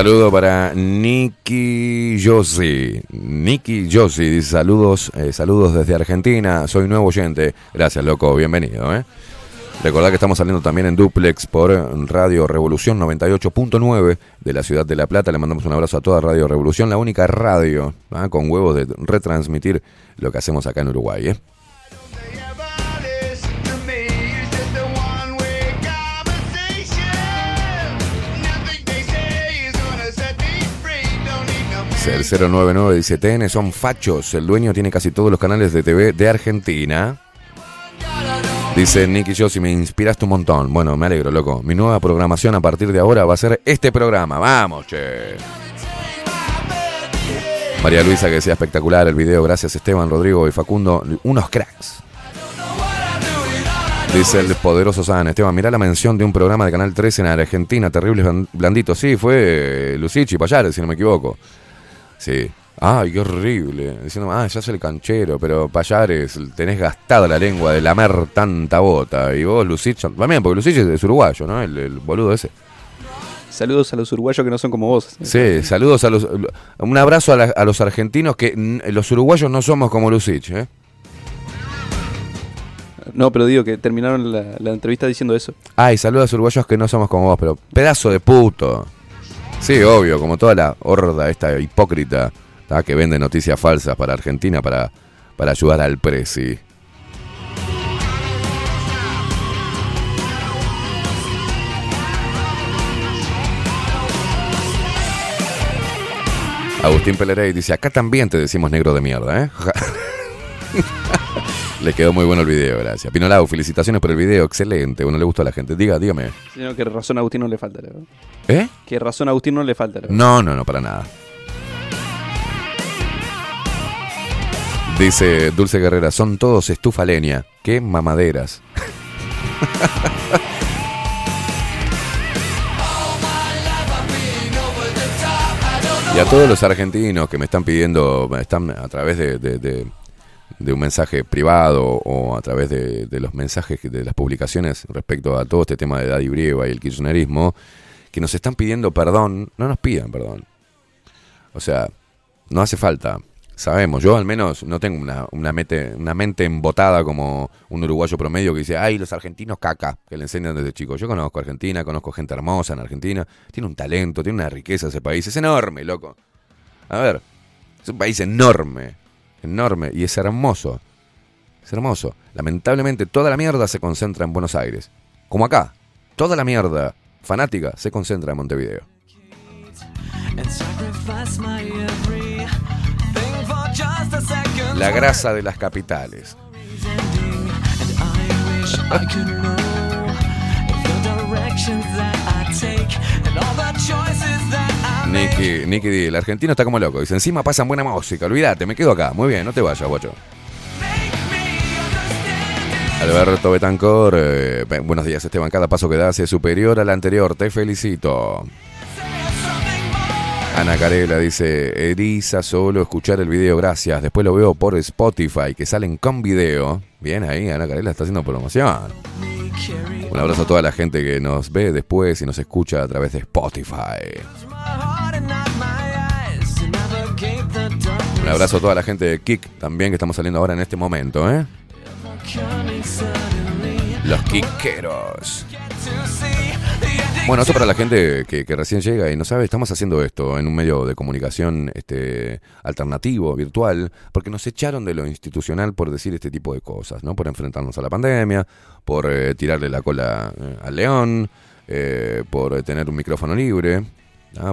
Saludo para Nicky Yossi. Nicky Yossi dice saludos, eh, saludos desde Argentina. Soy nuevo oyente. Gracias, loco. Bienvenido. ¿eh? Recordad que estamos saliendo también en Duplex por Radio Revolución 98.9 de la ciudad de La Plata. Le mandamos un abrazo a toda Radio Revolución, la única radio ¿ah? con huevos de retransmitir lo que hacemos acá en Uruguay. ¿eh? El 099 dice, TN son fachos, el dueño tiene casi todos los canales de TV de Argentina. Dice Nicky Josi, me inspiraste un montón. Bueno, me alegro, loco. Mi nueva programación a partir de ahora va a ser este programa. Vamos, che. María Luisa, que sea espectacular el video. Gracias Esteban, Rodrigo y Facundo. Unos cracks. Dice el poderoso San Esteban, mirá la mención de un programa de Canal 13 en Argentina, Terribles Blan- Blanditos. Sí, fue Lucichi Payares, si no me equivoco. Sí. Ay, qué horrible. Diciendo, ah, ya soy el canchero, pero Payares, tenés gastada la lengua de lamer tanta bota. Y vos, Lucich, también, porque Lucich es uruguayo, ¿no? El, el boludo ese. Saludos a los uruguayos que no son como vos. Sí, saludos a los. Un abrazo a, la- a los argentinos que los uruguayos no somos como Lucich, ¿eh? No, pero digo que terminaron la, la entrevista diciendo eso. Ay, saludos a los uruguayos que no somos como vos, pero pedazo de puto. Sí, obvio, como toda la horda esta hipócrita ¿tá? que vende noticias falsas para Argentina para, para ayudar al presi. Agustín Pelerey dice, acá también te decimos negro de mierda, ¿eh? Le quedó muy bueno el video, gracias. Pinolau, felicitaciones por el video, excelente. Bueno, le gustó a la gente. Diga, dígame. Sino que razón a Agustín no le falta, verdad. ¿Eh? Que razón a Agustín no le falta. No, no, no, para nada. Dice Dulce Guerrera, son todos estufa leña. Qué mamaderas. Y a todos los argentinos que me están pidiendo, están a través de, de- de- un mensaje privado o a través de los mensajes de las publicaciones respecto a todo este tema de Daddy Brieva y el kirchnerismo, que nos están pidiendo perdón, no nos pidan perdón. O sea, no hace falta. Sabemos, yo al menos no tengo una, una, mente, una mente embotada como un uruguayo promedio que dice, ay, los argentinos caca, que le enseñan desde chico. Yo conozco Argentina, conozco gente hermosa en Argentina, tiene un talento, tiene una riqueza ese país, es enorme, loco. A ver, es un país enorme, enorme, y es hermoso. Es hermoso. Lamentablemente toda la mierda se concentra en Buenos Aires. Como acá, toda la mierda fanática se concentra en Montevideo. La grasa de las capitales. Nicky, Nicky D, el argentino está como loco. Dice, encima pasan buena música. Olvídate, me quedo acá. Muy bien, no te vayas, guacho. Alberto Betancor, eh, buenos días Esteban, cada paso que das es superior al anterior, te felicito. Ana Carela dice, eriza solo escuchar el video, gracias. Después lo veo por Spotify, que salen con video. Bien ahí, Ana Carela está haciendo promoción. Un abrazo a toda la gente que nos ve después y nos escucha a través de Spotify. Un abrazo a toda la gente de Kik también que estamos saliendo ahora en este momento, ¿eh? Los Kikeros. Bueno, eso para la gente que, recién llega y no sabe, estamos haciendo esto en un medio de comunicación este, alternativo, virtual, porque nos echaron de lo institucional por decir este tipo de cosas, ¿no? Por enfrentarnos a la pandemia, por eh, tirarle la cola eh, al león, eh, por tener un micrófono libre,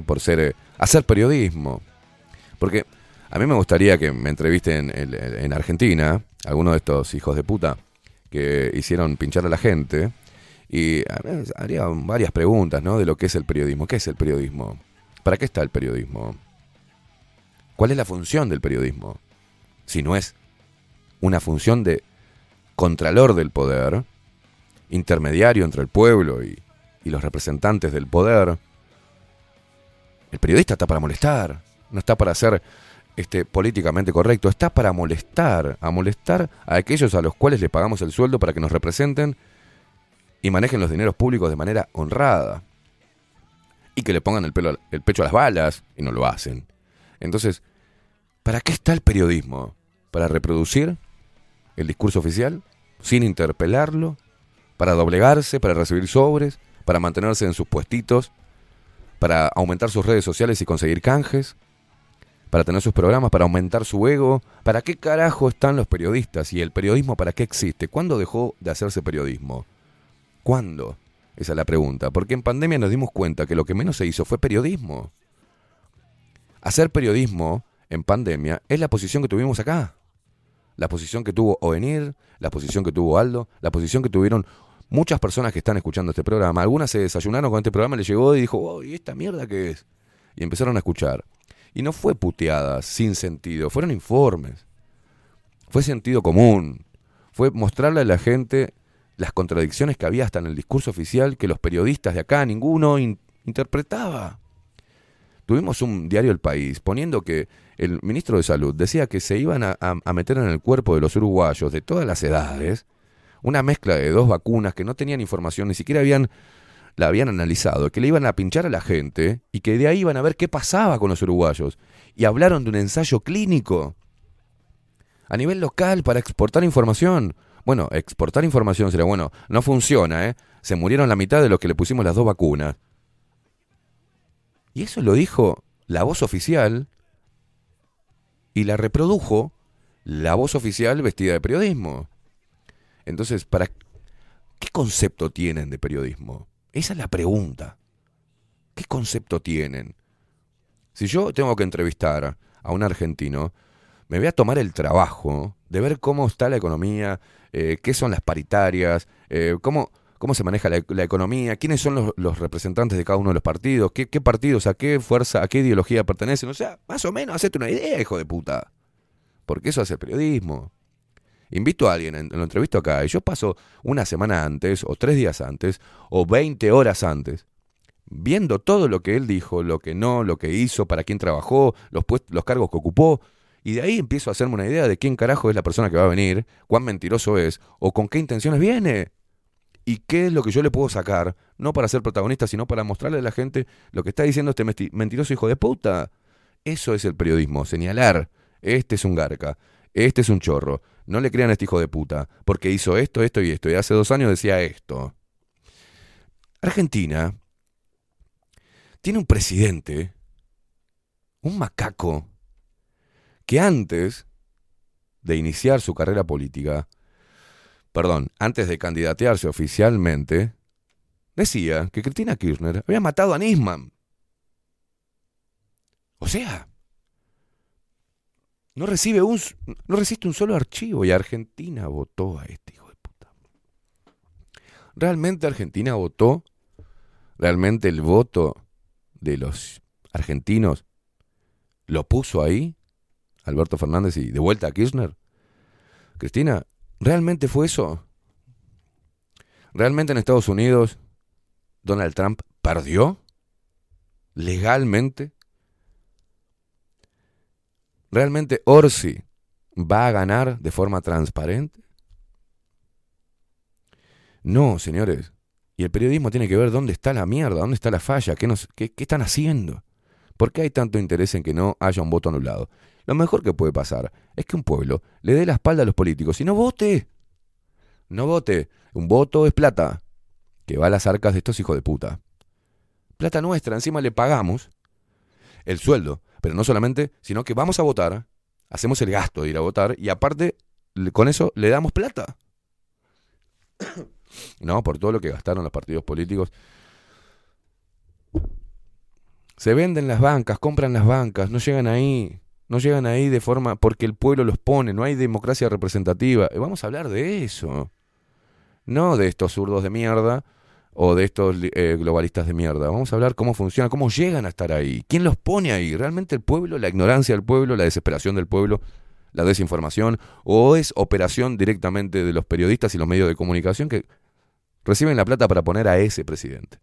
por ser hacer periodismo. Porque a mí me gustaría que me entrevisten en, en Argentina, algunos de estos hijos de puta que hicieron pinchar a la gente, y haría varias preguntas, ¿no? De lo que es el periodismo. ¿Qué es el periodismo? ¿Para qué está el periodismo? ¿Cuál es la función del periodismo? Si no es una función de contralor del poder, intermediario entre el pueblo y, y los representantes del poder. El periodista está para molestar, no está para ser este, políticamente correcto, está para molestar, a molestar a aquellos a los cuales le pagamos el sueldo para que nos representen y manejen los dineros públicos de manera honrada. Y que le pongan el, pelo, el pecho a las balas y no lo hacen. Entonces, ¿para qué está el periodismo? ¿Para reproducir el discurso oficial sin interpelarlo? ¿Para doblegarse? ¿Para recibir sobres? ¿Para mantenerse en sus puestitos? ¿Para aumentar sus redes sociales y conseguir canjes? ¿Para tener sus programas? ¿Para aumentar su ego? ¿Para qué carajo están los periodistas? ¿Y el periodismo para qué existe? ¿Cuándo dejó de hacerse periodismo? ¿Cuándo? Esa es la pregunta. Porque en pandemia nos dimos cuenta que lo que menos se hizo fue periodismo. Hacer periodismo en pandemia es la posición que tuvimos acá. La posición que tuvo Ovenir, la posición que tuvo Aldo, la posición que tuvieron muchas personas que están escuchando este programa. Algunas se desayunaron con este programa, les llegó y dijo, oh, ¿y esta mierda qué es? Y empezaron a escuchar. Y no fue puteada, sin sentido, fueron informes. Fue sentido común. Fue mostrarle a la gente las contradicciones que había hasta en el discurso oficial que los periodistas de acá ninguno in- interpretaba. Tuvimos un diario El País poniendo que el ministro de Salud decía que se iban a- a meter en el cuerpo de los uruguayos de todas las edades una mezcla de dos vacunas que no tenían información, ni siquiera habían la habían analizado, que le iban a pinchar a la gente y que de ahí iban a ver qué pasaba con los uruguayos. Y hablaron de un ensayo clínico a nivel local para exportar información. Bueno, exportar información sería bueno, no funciona, ¿eh? Se murieron la mitad de los que le pusimos las dos vacunas. Y eso lo dijo la voz oficial y la reprodujo la voz oficial vestida de periodismo. Entonces, ¿para qué concepto tienen de periodismo? Esa es la pregunta. ¿Qué concepto tienen? Si yo tengo que entrevistar a un argentino, me voy a tomar el trabajo de ver cómo está la economía, eh, qué son las paritarias, eh, cómo, cómo se maneja la, economía, quiénes son los, representantes de cada uno de los partidos, qué, partidos, a qué fuerza, a qué ideología pertenecen. O sea, más o menos, hacete una idea, hijo de puta. Porque eso hace periodismo. Invito a alguien, en- lo entrevisto acá, y yo paso una semana antes, o tres días antes, o 20 horas antes, viendo todo lo que él dijo, lo que no, lo que hizo, para quién trabajó, los, puest- los cargos que ocupó, y de ahí empiezo a hacerme una idea de quién carajo es la persona que va a venir, cuán mentiroso es, o con qué intenciones viene. Y qué es lo que yo le puedo sacar, no para ser protagonista, sino para mostrarle a la gente lo que está diciendo este mentiroso hijo de puta. Eso es el periodismo, señalar, este es un garca, este es un chorro, no le crean a este hijo de puta, porque hizo esto, esto y esto, y hace dos años decía esto. Argentina tiene un presidente, un macaco, que antes de iniciar su carrera política, perdón, antes de candidatearse oficialmente, decía que Cristina Kirchner había matado a Nisman. O sea, no recibe un, no resiste un solo archivo y Argentina votó a este hijo de puta. ¿Realmente Argentina votó? ¿Realmente el voto de los argentinos lo puso ahí? Alberto Fernández y de vuelta a Kirchner. Cristina, ¿realmente fue eso? ¿Realmente en Estados Unidos Donald Trump perdió? ¿Legalmente? ¿Realmente Orsi va a ganar de forma transparente? No, señores. Y el periodismo tiene que ver dónde está la mierda, dónde está la falla, qué, nos, qué, qué están haciendo. ¿Por qué hay tanto interés en que no haya un voto anulado? Lo mejor que puede pasar es que un pueblo le dé la espalda a los políticos y no vote. No vote. Un voto es plata, que va a las arcas de estos hijos de puta. Plata nuestra, encima le pagamos el sueldo. Pero no solamente, sino que vamos a votar, hacemos el gasto de ir a votar y aparte con eso le damos plata. No, por todo lo que gastaron los partidos políticos. Se venden las bancas, compran las bancas, no llegan ahí. No llegan ahí de forma porque el pueblo los pone, no hay democracia representativa. Eh, Vamos a hablar de eso. No de estos zurdos de mierda o de estos eh, globalistas de mierda. Vamos a hablar cómo funciona, cómo llegan a estar ahí. ¿Quién los pone ahí? ¿Realmente el pueblo, la ignorancia del pueblo, la desesperación del pueblo, la desinformación? ¿O es operación directamente de los periodistas y los medios de comunicación que reciben la plata para poner a ese presidente?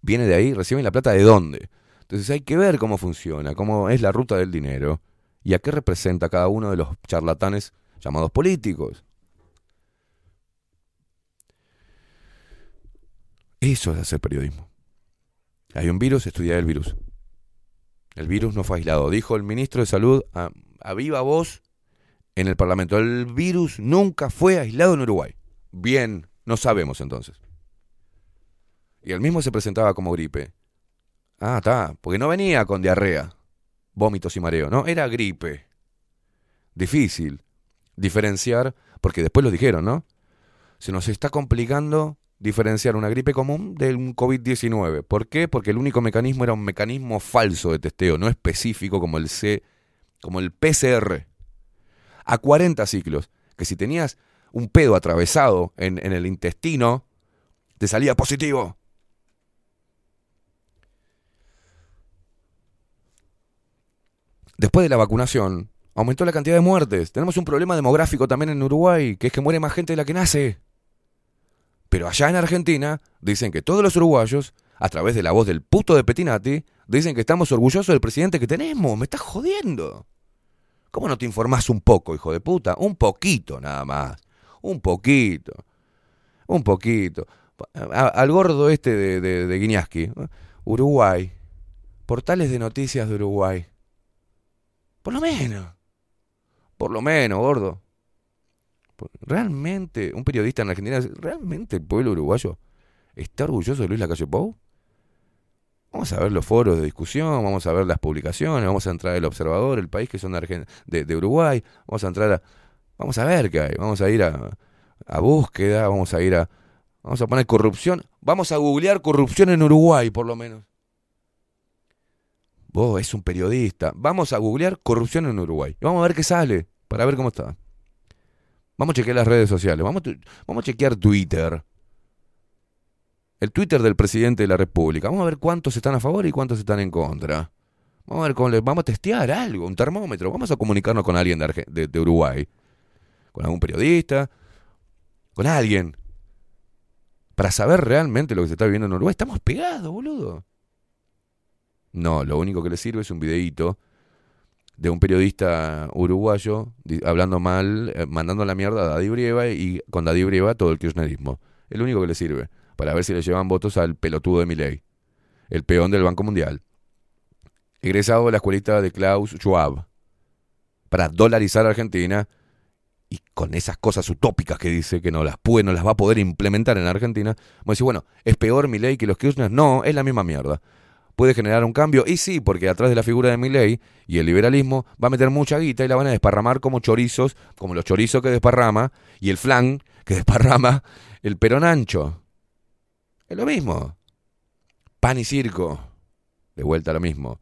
¿Viene de ahí? ¿Reciben la plata de dónde? Entonces hay que ver cómo funciona, cómo es la ruta del dinero y a qué representa cada uno de los charlatanes llamados políticos. Eso es hacer periodismo. Hay un virus, estudiar el virus. El virus no fue aislado. Dijo el ministro de Salud a, viva voz en el Parlamento. El virus nunca fue aislado en Uruguay. Bien, no sabemos entonces. Y el mismo se presentaba como gripe. Ah, está, porque no venía con diarrea, vómitos y mareo, no, era gripe. Difícil diferenciar, porque después lo dijeron, ¿no? Se nos está complicando diferenciar una gripe común de un COVID-19. ¿Por qué? Porque el único mecanismo era un mecanismo falso de testeo, no específico como el C, como el PCR. A 40 ciclos, que si tenías un pedo atravesado en, en el intestino, te salía positivo. Después de la vacunación, aumentó la cantidad de muertes. Tenemos un problema demográfico también en Uruguay, que es que muere más gente de la que nace. Pero allá en Argentina dicen que todos los uruguayos, a través de la voz del puto de Petinati, dicen que estamos orgullosos del presidente que tenemos. Me estás jodiendo. ¿Cómo no te informás un poco, hijo de puta? Un poquito nada más. Un poquito. Un poquito. Al gordo este de, de, de Guiñaski. Uruguay. Portales de noticias de Uruguay. Por lo menos. Por lo menos, gordo. ¿Realmente un periodista en Argentina, realmente el pueblo uruguayo está orgulloso de Luis Lacalle Pou? Vamos a ver los foros de discusión, vamos a ver las publicaciones, vamos a entrar el observador, el país que son de, Uruguay, vamos a entrar a... Vamos a ver qué hay, vamos a ir a, búsqueda, vamos a ir a... Vamos a poner corrupción, vamos a googlear corrupción en Uruguay por lo menos. Vos es un periodista, vamos a googlear corrupción en Uruguay y vamos a ver qué sale. para ver cómo está. Vamos a chequear las redes sociales, vamos, a chequear Twitter. El Twitter del presidente de la República. Vamos a ver cuántos están a favor y cuántos están en contra. Vamos a ver cómo le- vamos a testear algo, un termómetro. Vamos a comunicarnos con alguien de- de Uruguay. Con algún periodista. Con alguien. Para saber realmente lo que se está viviendo en Uruguay. Estamos pegados, boludo. No, lo único que le sirve es un videíto de un periodista uruguayo hablando mal, eh, mandando la mierda a Daddy Brieva y con Daddy Brieva todo el kirchnerismo. Es lo único que le sirve para ver si le llevan votos al pelotudo de Milei, el peón del Banco Mundial, egresado de la escuelita de Klaus Schwab, para dolarizar a Argentina y con esas cosas utópicas que dice que no las puede, no las va a poder implementar en Argentina, vamos a bueno, ¿es peor Milei que los Kirchner? No, es la misma mierda. ¿Puede generar un cambio? Y sí, porque atrás de la figura de Milei y el liberalismo va a meter mucha guita y la van a desparramar como chorizos, como los chorizos que desparrama y el flan que desparrama el perón ancho. Es lo mismo. Pan y circo. De vuelta a lo mismo.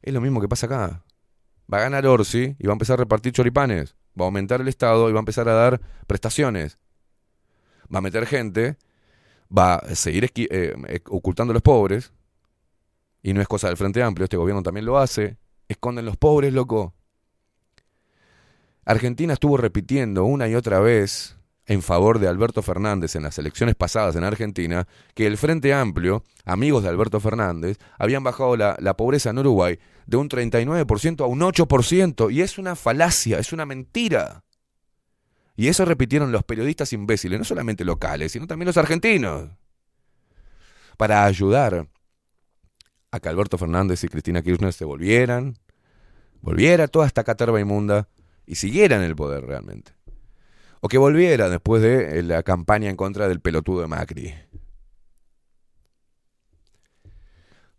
Es lo mismo que pasa acá. Va a ganar Orsi y va a empezar a repartir choripanes. Va a aumentar el Estado y va a empezar a dar prestaciones. Va a meter gente. Va a seguir eh, eh, ocultando a los pobres. Y no es cosa del Frente Amplio, este gobierno también lo hace. Esconden los pobres, loco. Argentina estuvo repitiendo una y otra vez en favor de Alberto Fernández en las elecciones pasadas en Argentina que el Frente Amplio, amigos de Alberto Fernández, habían bajado la, la pobreza en Uruguay de un 39% a un 8%. Y es una falacia, es una mentira. Y eso repitieron los periodistas imbéciles, no solamente locales, sino también los argentinos. Para ayudar a que Alberto Fernández y Cristina Kirchner se volvieran, volviera toda esta caterva inmunda y siguieran el poder realmente. O que volviera después de eh, la campaña en contra del pelotudo de Macri.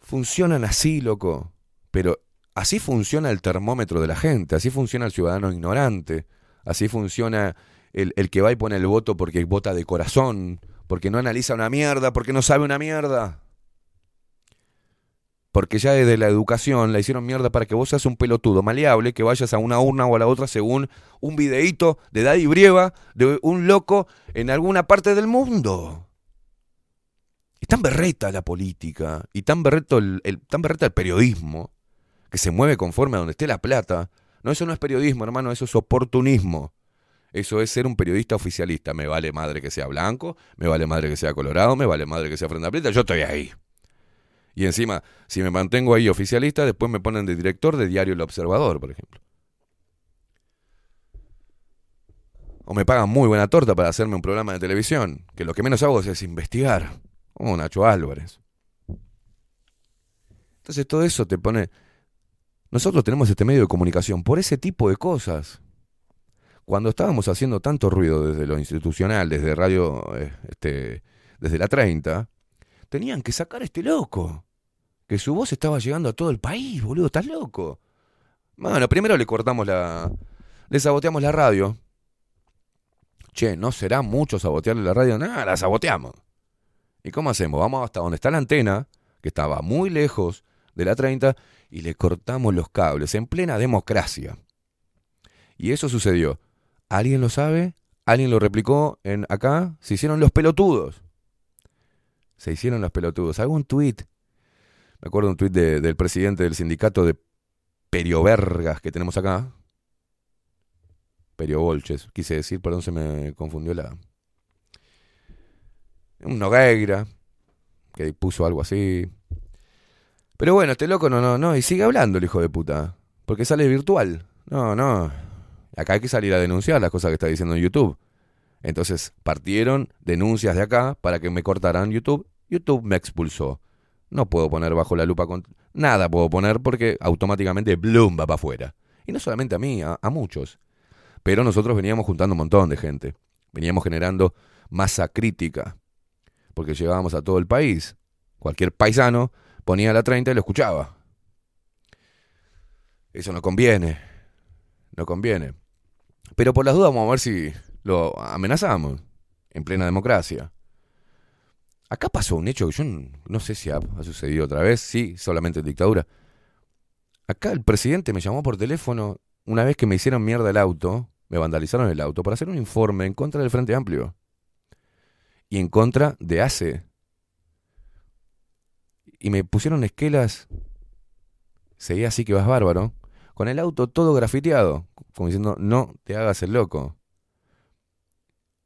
Funcionan así, loco. Pero así funciona el termómetro de la gente, así funciona el ciudadano ignorante, así funciona el, el que va y pone el voto porque vota de corazón, porque no analiza una mierda, porque no sabe una mierda. Porque ya desde la educación la hicieron mierda para que vos seas un pelotudo maleable, que vayas a una urna o a la otra según un videíto de Daddy Brieva de un loco en alguna parte del mundo. Y tan berreta la política, y tan berreto el, el- tan berreta el periodismo, que se mueve conforme a donde esté la plata. No, eso no es periodismo, hermano, eso es oportunismo. Eso es ser un periodista oficialista. Me vale madre que sea blanco, me vale madre que sea colorado, me vale madre que sea frente aprieta, yo estoy ahí. Y encima, si me mantengo ahí oficialista, después me ponen de director de Diario El Observador, por ejemplo. O me pagan muy buena torta para hacerme un programa de televisión, que lo que menos hago es investigar. Como Nacho Álvarez. Entonces todo eso te pone... Nosotros tenemos este medio de comunicación por ese tipo de cosas. Cuando estábamos haciendo tanto ruido desde lo institucional, desde radio, eh, este, desde la 30, tenían que sacar a este loco. Que su voz estaba llegando a todo el país, boludo, estás loco. Bueno, primero le cortamos la. Le saboteamos la radio. Che, ¿no será mucho sabotearle la radio? Nada, la saboteamos. ¿Y cómo hacemos? Vamos hasta donde está la antena, que estaba muy lejos de la 30, y le cortamos los cables en plena democracia. Y eso sucedió. ¿Alguien lo sabe? ¿Alguien lo replicó en acá? Se hicieron los pelotudos. Se hicieron los pelotudos. Hago un tuit. Me acuerdo un tuit de- del presidente del sindicato de periovergas que tenemos acá. Periobolches, quise decir, perdón, se me confundió la. Un Nogueira, que puso algo así. Pero bueno, este loco no, no, no, y sigue hablando el hijo de puta. Porque sale virtual. No, no. Acá hay que salir a denunciar las cosas que está diciendo en YouTube. Entonces partieron denuncias de acá para que me cortaran YouTube. YouTube me expulsó. No puedo poner bajo la lupa con... Nada puedo poner porque automáticamente Bloom va para afuera. Y no solamente a mí, a, a muchos. Pero nosotros veníamos juntando un montón de gente. Veníamos generando masa crítica. Porque llegábamos a todo el país. Cualquier paisano ponía la 30 y lo escuchaba. Eso no conviene. No conviene. Pero por las dudas vamos a ver si lo amenazamos en plena democracia. Acá pasó un hecho que yo no sé si ha, ha sucedido otra vez, sí, solamente en dictadura. Acá el presidente me llamó por teléfono una vez que me hicieron mierda el auto, me vandalizaron el auto para hacer un informe en contra del Frente Amplio y en contra de ACE. Y me pusieron esquelas, seguía así que vas bárbaro, con el auto todo grafiteado, como diciendo, no te hagas el loco.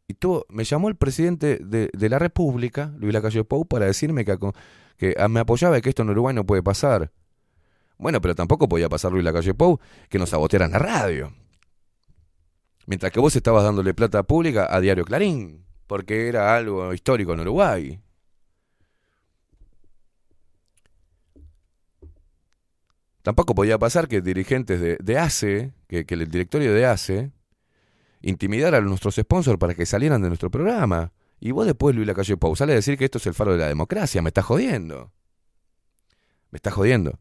Y tuvo, me llamó el presidente de, la República, Luis Lacalle Pou, para decirme que, que ah, me apoyaba y que esto en Uruguay no puede pasar. Bueno, pero tampoco podía pasar Luis Lacalle Pou que nos sabotearan la radio. Mientras que vos estabas dándole plata pública a Diario Clarín, porque era algo histórico en Uruguay. Tampoco podía pasar que dirigentes de, de ACE, que, el directorio de ACE, intimidara a nuestros sponsors para que salieran de nuestro programa. Y vos después, Luis Lacalle Pou, sale a decir que esto es el faro de la democracia. Me estás jodiendo. Me estás jodiendo.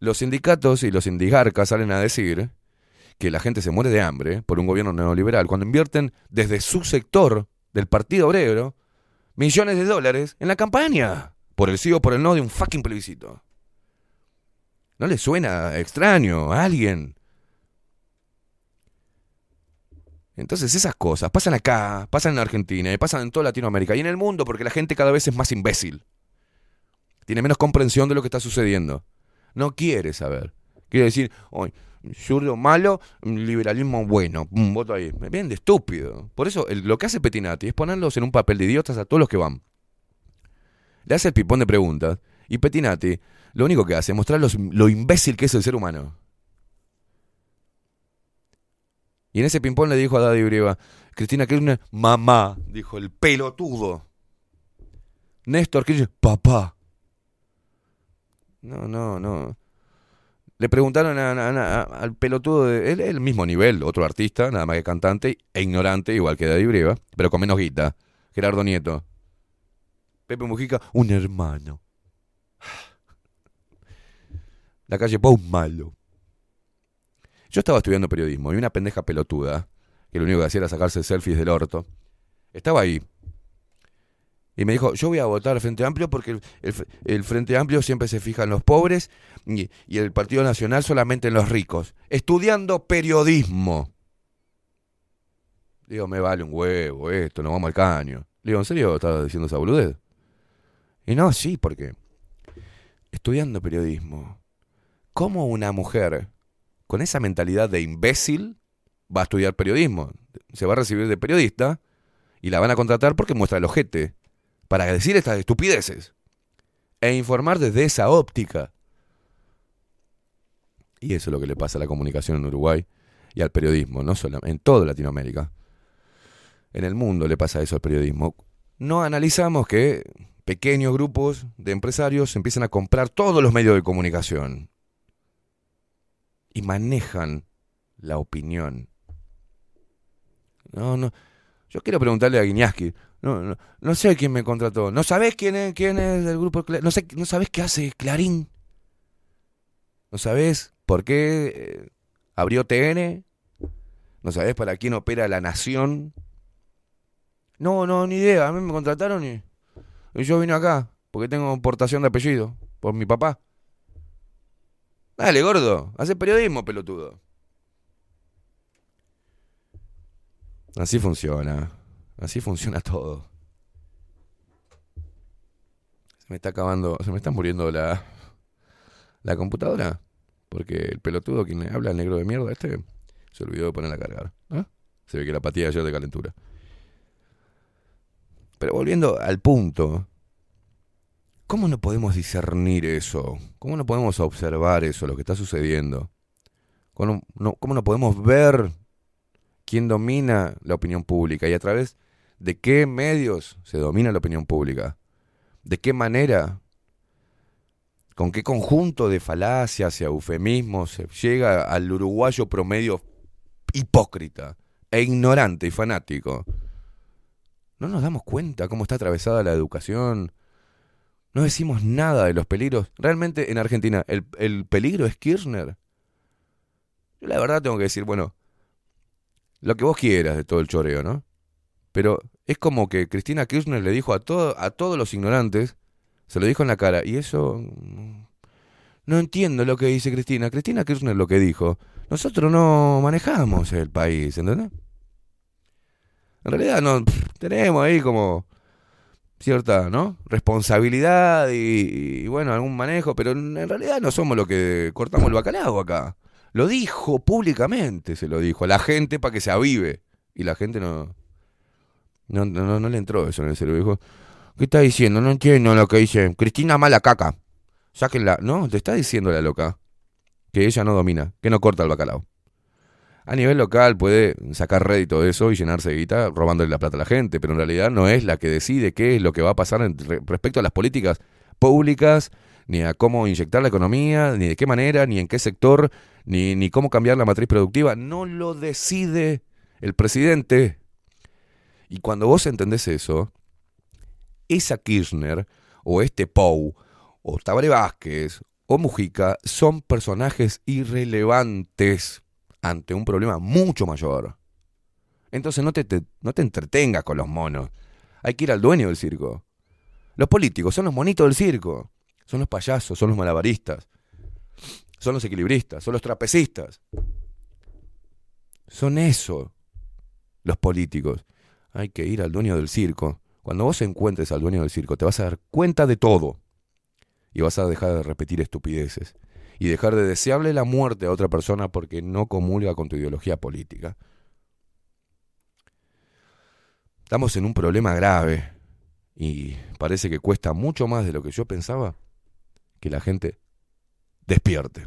Los sindicatos y los sindigarcas salen a decir que la gente se muere de hambre por un gobierno neoliberal cuando invierten desde su sector del Partido Obrero millones de dólares en la campaña por el sí o por el no de un fucking plebiscito. ¿No le suena extraño a alguien? Entonces esas cosas pasan acá, pasan en Argentina y pasan en toda Latinoamérica y en el mundo porque la gente cada vez es más imbécil. Tiene menos comprensión de lo que está sucediendo. No quiere saber. Quiere decir, hoy zurdo malo, liberalismo bueno. Pum, voto ahí. Vienen de estúpido. Por eso lo que hace Petinati es ponerlos en un papel de idiotas a todos los que van. Le hace el pipón de preguntas y Petinati lo único que hace es mostrar los- lo imbécil que es el ser humano. Y en ese ping-pong le dijo a Daddy Brieva, Cristina Kirchner, mamá, dijo el pelotudo. Néstor Kirchner, papá. No, no, no. Le preguntaron a- al pelotudo de él, el mismo nivel, otro artista, nada más que cantante e ignorante, igual que Daddy Brieva, pero con menos guita. Gerardo Nieto. Pepe Mujica, un hermano. La calle Pau, malo. Yo estaba estudiando periodismo y una pendeja pelotuda, que lo único que hacía era sacarse selfies del orto, estaba ahí. Y me dijo, yo voy a votar al Frente Amplio porque el, Frente Amplio siempre se fija en los pobres y, el Partido Nacional solamente en los ricos. Estudiando periodismo. Digo, me vale un huevo esto, nos vamos al caño. Digo, ¿en serio estás diciendo esa boludez? Y no, sí, porque estudiando periodismo, ¿cómo una mujer con esa mentalidad de imbécil va a estudiar periodismo? Se va a recibir de periodista y la van a contratar porque muestra el ojete para decir estas estupideces e informar desde esa óptica. Y eso es lo que le pasa a la comunicación en Uruguay y al periodismo, no solo en toda Latinoamérica. En el mundo le pasa eso al periodismo. No analizamos que pequeños grupos de empresarios empiezan a comprar todos los medios de comunicación y manejan la opinión. No, no. Yo quiero preguntarle a Guiñaski. No, no, no sé quién me contrató. ¿No sabés quién es, quién es del grupo No sé, ¿No sabés qué hace Clarín? ¿No sabés por qué eh, abrió TN? ¿No sabés para quién opera La Nación? No, no, ni idea. A mí me contrataron y, y yo vine acá porque tengo portación de apellido por mi papá. Dale, gordo. Hace periodismo, pelotudo. Así funciona. Así funciona todo. Se me está acabando, se me está muriendo la, la computadora. Porque el pelotudo quien le habla, el negro de mierda, este, se olvidó de ponerla a cargar. Se ve que la patilla ayer de calentura. Pero volviendo al punto, ¿cómo no podemos discernir eso? ¿Cómo no podemos observar eso, lo que está sucediendo? ¿Cómo no, cómo no podemos ver quién domina la opinión pública y a través de qué medios se domina la opinión pública? ¿De qué manera? ¿Con qué conjunto de falacias y eufemismos se llega al uruguayo promedio hipócrita e ignorante y fanático? No nos damos cuenta cómo está atravesada la educación. No decimos nada de los peligros. Realmente en Argentina, ¿el, el peligro es Kirchner? Yo la verdad tengo que decir, bueno, lo que vos quieras de todo el choreo, ¿no? Pero es como que Cristina Kirchner le dijo a, todo, a todos los ignorantes, se lo dijo en la cara, y eso no entiendo lo que dice Cristina. Cristina Kirchner lo que dijo. Nosotros no manejamos el país, ¿entendés? En realidad no tenemos ahí como cierta, ¿no? Responsabilidad y, bueno, algún manejo, pero en realidad no somos los que cortamos el bacalao acá. Lo dijo públicamente, se lo dijo a la gente para que se avive. Y la gente no, no, no, no le entró eso en el cerebro. Dijo, ¿qué está diciendo? No entiendo lo que dice. Cristina mala caca. Sáquenla. No, te está diciendo la loca que ella no domina, que no corta el bacalao. A nivel local puede sacar rédito de eso y llenarse de guita robándole la plata a la gente, pero en realidad no es la que decide qué es lo que va a pasar respecto a las políticas públicas, ni a cómo inyectar la economía, ni de qué manera, ni en qué sector, ni, ni cómo cambiar la matriz productiva. No lo decide el presidente. Y cuando vos entendés eso, esa Kirchner, o este Pou, o Tabaré Vázquez, o Mujica, son personajes irrelevantes ante un problema mucho mayor. Entonces no te, no te entretengas con los monos. Hay que ir al dueño del circo. Los políticos son los monitos del circo. Son los payasos, son los malabaristas. Son los equilibristas, son los trapecistas. Son eso, los políticos. Hay que ir al dueño del circo. Cuando vos encuentres al dueño del circo, te vas a dar cuenta de todo. Y vas a dejar de repetir estupideces y dejar de desearle la muerte a otra persona porque no comulga con tu ideología política. Estamos en un problema grave y parece que cuesta mucho más de lo que yo pensaba que la gente despierte.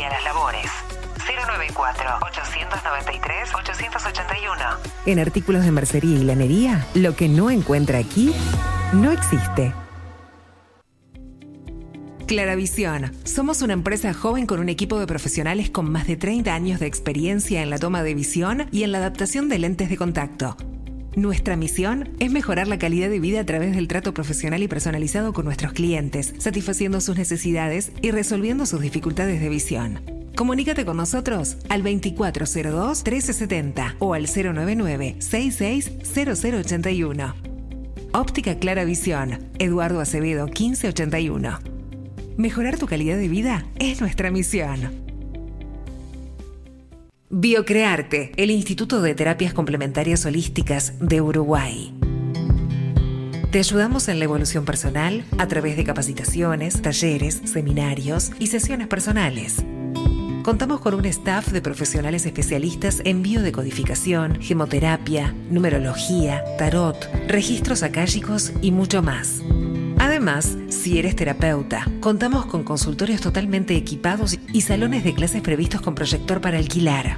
094-893-881. En artículos de mercería y lanería, lo que no encuentra aquí no existe. Claravisión. Somos una empresa joven con un equipo de profesionales con más de 30 años de experiencia en la toma de visión y en la adaptación de lentes de contacto. Nuestra misión es mejorar la calidad de vida a través del trato profesional y personalizado con nuestros clientes, satisfaciendo sus necesidades y resolviendo sus dificultades de visión. Comunícate con nosotros al 2402-1370 o al 099-660081. Óptica Clara Visión, Eduardo Acevedo 1581. Mejorar tu calidad de vida es nuestra misión. Biocrearte, el Instituto de Terapias Complementarias Holísticas de Uruguay. Te ayudamos en la evolución personal a través de capacitaciones, talleres, seminarios y sesiones personales. Contamos con un staff de profesionales especialistas en biodecodificación, gemoterapia, numerología, tarot, registros acálicos y mucho más. Además, si eres terapeuta, contamos con consultorios totalmente equipados y salones de clases previstos con proyector para alquilar.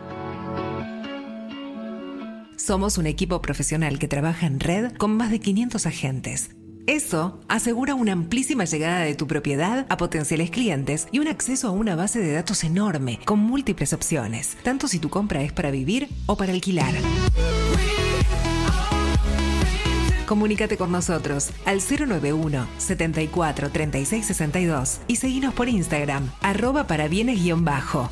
Somos un equipo profesional que trabaja en red con más de 500 agentes. Eso asegura una amplísima llegada de tu propiedad a potenciales clientes y un acceso a una base de datos enorme con múltiples opciones, tanto si tu compra es para vivir o para alquilar. Comunícate con nosotros al 091 74 36 62 y seguinos por Instagram, arroba para bienes-bajo.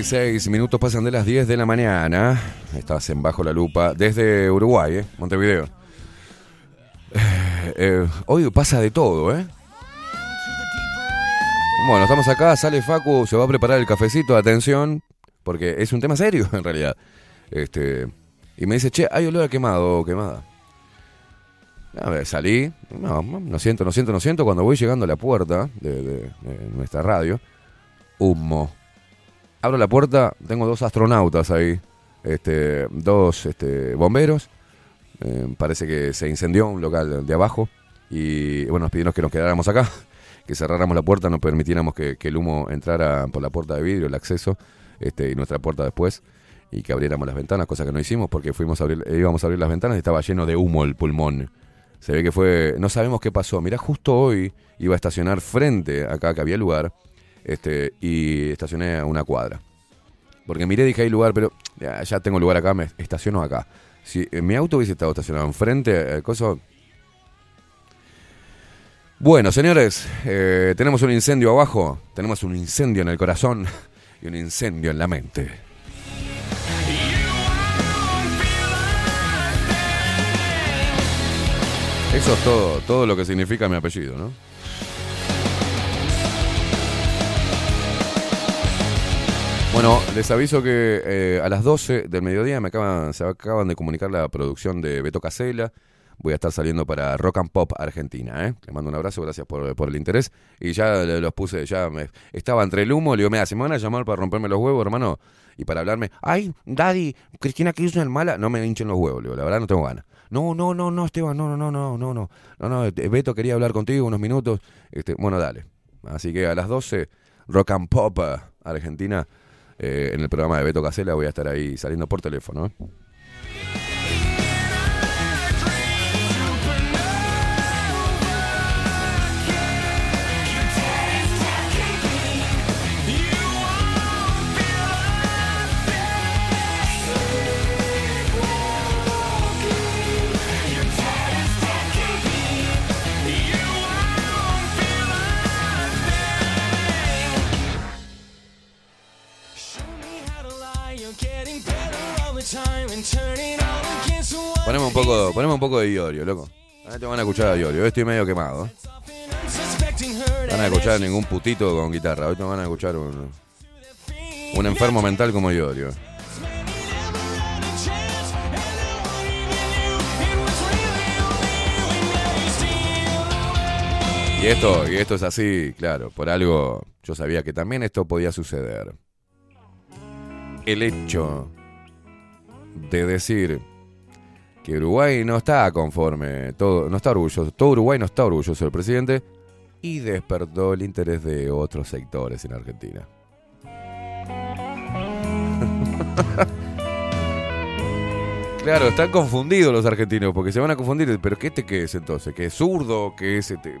26 minutos pasan de las 10 de la mañana. Estás en Bajo la Lupa desde Uruguay, ¿eh? Montevideo. Eh, eh, hoy pasa de todo, ¿eh? Bueno, estamos acá, sale Facu, se va a preparar el cafecito, atención, porque es un tema serio en realidad. Este, y me dice, che, hay olor a quemado o quemada. A ver, salí, no, no siento, no siento, no siento. Cuando voy llegando a la puerta de, nuestra radio, humo. Abro la puerta, tengo dos astronautas ahí, este, dos este, bomberos. Eh, parece que se incendió un local de abajo y bueno, nos pidieron que nos quedáramos acá, que cerráramos la puerta, no permitiéramos que, el humo entrara por la puerta de vidrio, el acceso, este, y nuestra puerta después, y que abriéramos las ventanas, cosa que no hicimos porque fuimos a abrir, íbamos a abrir las ventanas y estaba lleno de humo el pulmón. Se ve que fue, no sabemos qué pasó. Mirá, justo hoy iba a estacionar frente acá, que había lugar, este, y estacioné a una cuadra. Porque miré, dije, hay lugar, pero ya, ya tengo lugar acá, me estaciono acá. Si mi auto hubiese estado estacionado enfrente, eh, cosa... Bueno, señores, eh, tenemos un incendio abajo, tenemos un incendio en el corazón y un incendio en la mente. Eso es todo, todo lo que significa mi apellido, ¿no? Bueno, les aviso que eh, a las 12 del mediodía me acaban, se acaban de comunicar la producción de Beto Casela. Voy a estar saliendo para Rock and Pop Argentina, ¿eh? Les mando un abrazo, gracias por, por el interés. Y ya los puse, ya me, estaba entre el humo, le digo, mira, si me van a llamar para romperme los huevos, hermano, y para hablarme, ay, Daddy, Cristina Kirchner mala, no me hinchen los huevos, le digo, la verdad no tengo ganas. No, no, no, no, Esteban, no, no, no, no, no, no, no, no, este, Beto quería hablar contigo unos minutos. Este, bueno, dale. Así que a las 12, Rock and Pop eh, Argentina, eh, en el programa de Beto Casela, voy a estar ahí saliendo por teléfono. ¿eh? poneme un poco, de Iorio, loco. Ahora te van a escuchar a Iorio, hoy estoy medio quemado. No van a escuchar ningún putito con guitarra, hoy te van a escuchar un, un enfermo mental como Iorio. Y esto, y esto es así, claro, por algo yo sabía que también esto podía suceder. El hecho de decir que Uruguay no está conforme, todo, no está orgulloso, todo Uruguay no está orgulloso del presidente y despertó el interés de otros sectores en Argentina. Claro, están confundidos los argentinos porque se van a confundir. ¿Pero qué este qué es entonces? ¿Que es zurdo? ¿Que es este,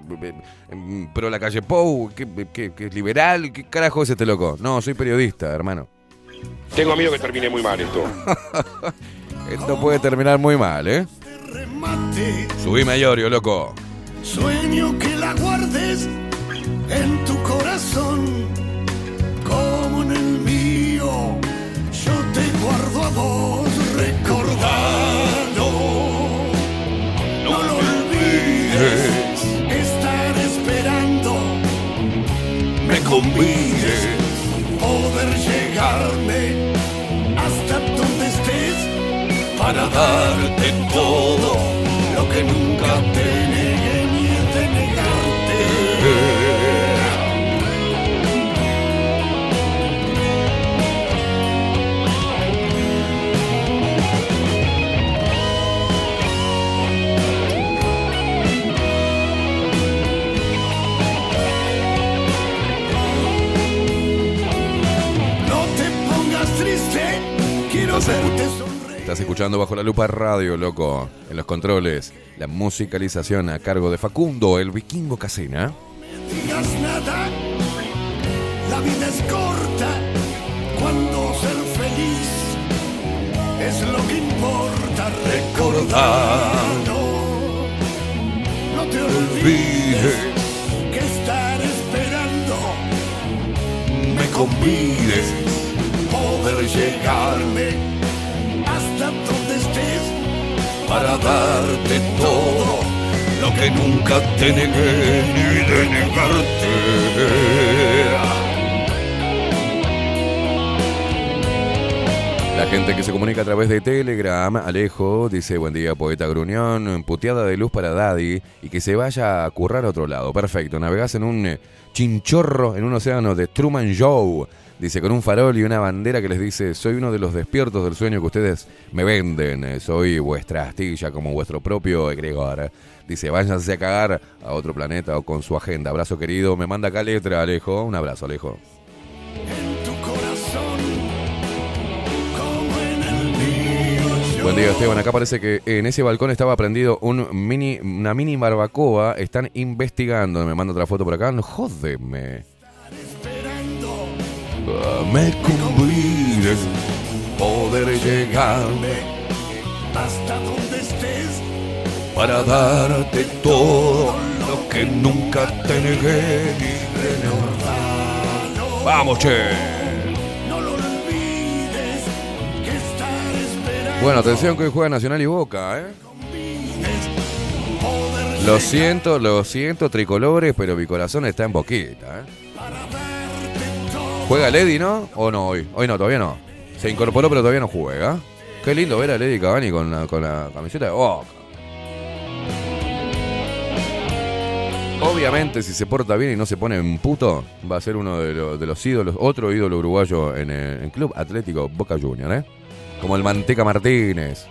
pro la calle Pou? ¿Que, que, que es liberal? ¿Qué carajo es este loco? No, soy periodista, hermano. Tengo miedo que termine muy mal esto. Esto puede terminar muy mal, ¿eh? Subime a Iorio, loco. Sueño que la guardes en tu corazón como en el mío. Yo te guardo a vos recordado. No lo olvides. Estar esperando. Me convides darte todo lo que nunca te negué ni he de negarte. No te pongas triste, quiero verte. Estás escuchando Bajo la Lupa Radio, loco. En los controles, la musicalización a cargo de Facundo, el vikingo Casena. digas nada. La vida es corta cuando ser feliz es lo que importa. Recordando, no te olvides que estar esperando me convides poder llegarme para darte todo lo que nunca te negué ni de negarte. La gente que se comunica a través de Telegram, Alejo, dice buen día, poeta Gruñón, puteada de luz para Daddy y que se vaya a currar a otro lado. Perfecto, navegás en un eh, chinchorro, en un océano de Truman Show. Dice, con un farol y una bandera que les dice, soy uno de los despiertos del sueño que ustedes me venden, soy vuestra astilla como vuestro propio egregor. Dice, váyanse a cagar a otro planeta o con su agenda. Abrazo querido, me manda acá letra, Alejo. Un abrazo, Alejo. Buen día, Esteban. Acá parece que en ese balcón estaba prendido un mini, una mini barbacoa. Están investigando. Me manda otra foto por acá. No. Me convides poder llegarme hasta donde estés Para darte todo lo que nunca te negué ni. Vamos, che. Bueno, atención que hoy juega Nacional y Boca, ¿eh? Lo siento, lo siento, tricolores, pero mi corazón está en boquita, ¿eh? ¿Juega Lady, no? ¿O no hoy? Hoy no, todavía no. Se incorporó, pero todavía no juega. Qué lindo ver a Lady Cavani con la, camiseta de Boca. Obviamente, si se porta bien y no se pone en puto, va a ser uno de, los- ídolos, otro ídolo uruguayo en el Club Atlético Boca Junior, ¿eh? Como el Manteca Martínez.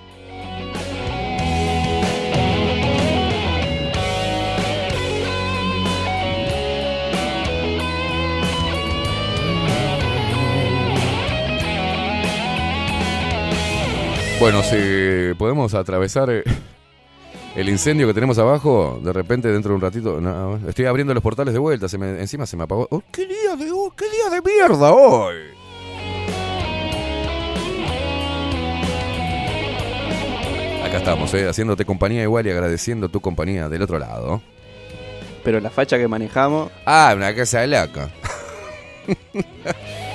Bueno, si podemos atravesar eh, el incendio que tenemos abajo, de repente dentro de un ratito, no, estoy abriendo los portales de vuelta, se me- encima se me apagó. Oh, ¡Qué día de hoy! ¡Qué día de mierda hoy! Acá estamos, eh, haciéndote compañía igual y agradeciendo tu compañía del otro lado. Pero la facha que manejamos. Ah, una casa de laca.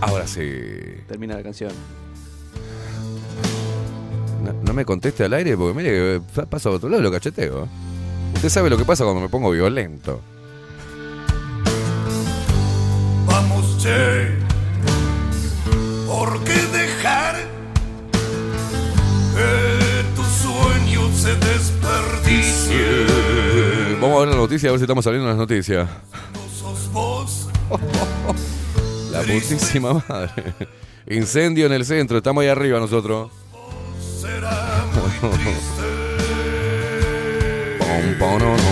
Ahora sí. Termina la canción. No, no me conteste al aire porque mire que eh, pasa a otro lado y lo cacheteo. Usted sabe lo que pasa cuando me pongo violento. Vamos, che, porque dejar que tu sueño se desperdicie. Vamos a ver la noticia, a ver si estamos saliendo en las noticias. Sos vos, La putísima madre. Incendio en el centro, estamos ahí arriba nosotros. será muy triste. Pom, pom, no, no.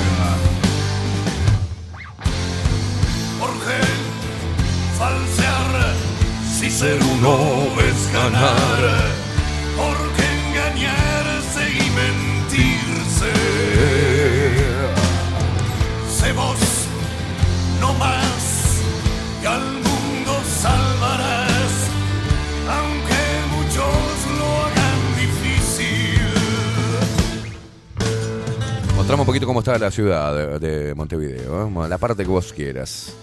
Porque falsear si ser uno es ganar. Porque engañarse y mentirse. Mostramos un poquito cómo está la ciudad de, de Montevideo. ¿eh? La parte que vos quieras.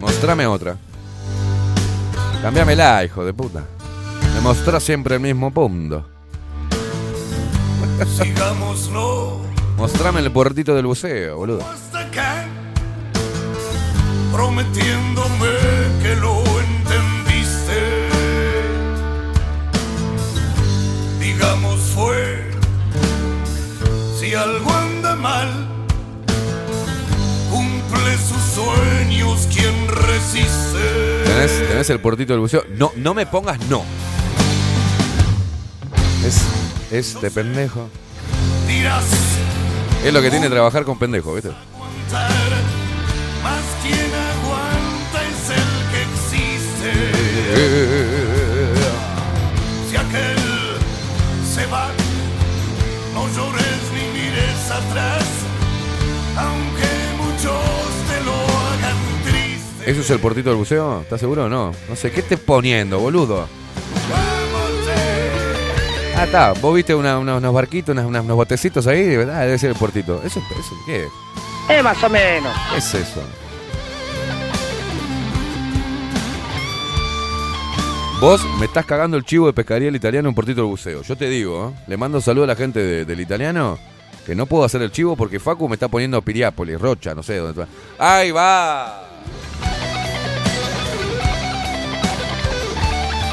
Mostrame otra. Cambiámela, hijo de puta. Me mostrás siempre el mismo punto. Sigámoslo Mostrame el puertito del buceo, boludo. hasta acá, prometiéndome que lo entendiste. Digamos fue, si algo anda mal, cumple sus sueños quien resiste. ¿Tenés, tenés el puertito del buceo? No, no me pongas no. Es este pendejo. Dirás Es lo que tiene trabajar con pendejo, ¿viste? ¿Eso es el puertito del buceo? ¿Estás seguro o no? No sé, ¿qué estés poniendo, boludo? Ah, está. Vos viste una- una- unos barquitos, unas- unos botecitos ahí, ¿verdad? Debe ser el puertito. ¿Eso, eso qué es? Eh, más o menos. ¿Qué es eso? Vos me estás cagando el chivo de pescaría el italiano en Portito del Buceo. Yo te digo, ¿eh? le mando un saludo a la gente de- del italiano que no puedo hacer el chivo porque Facu me está poniendo Piriápolis, Rocha, no sé dónde está. ¡Ahí va!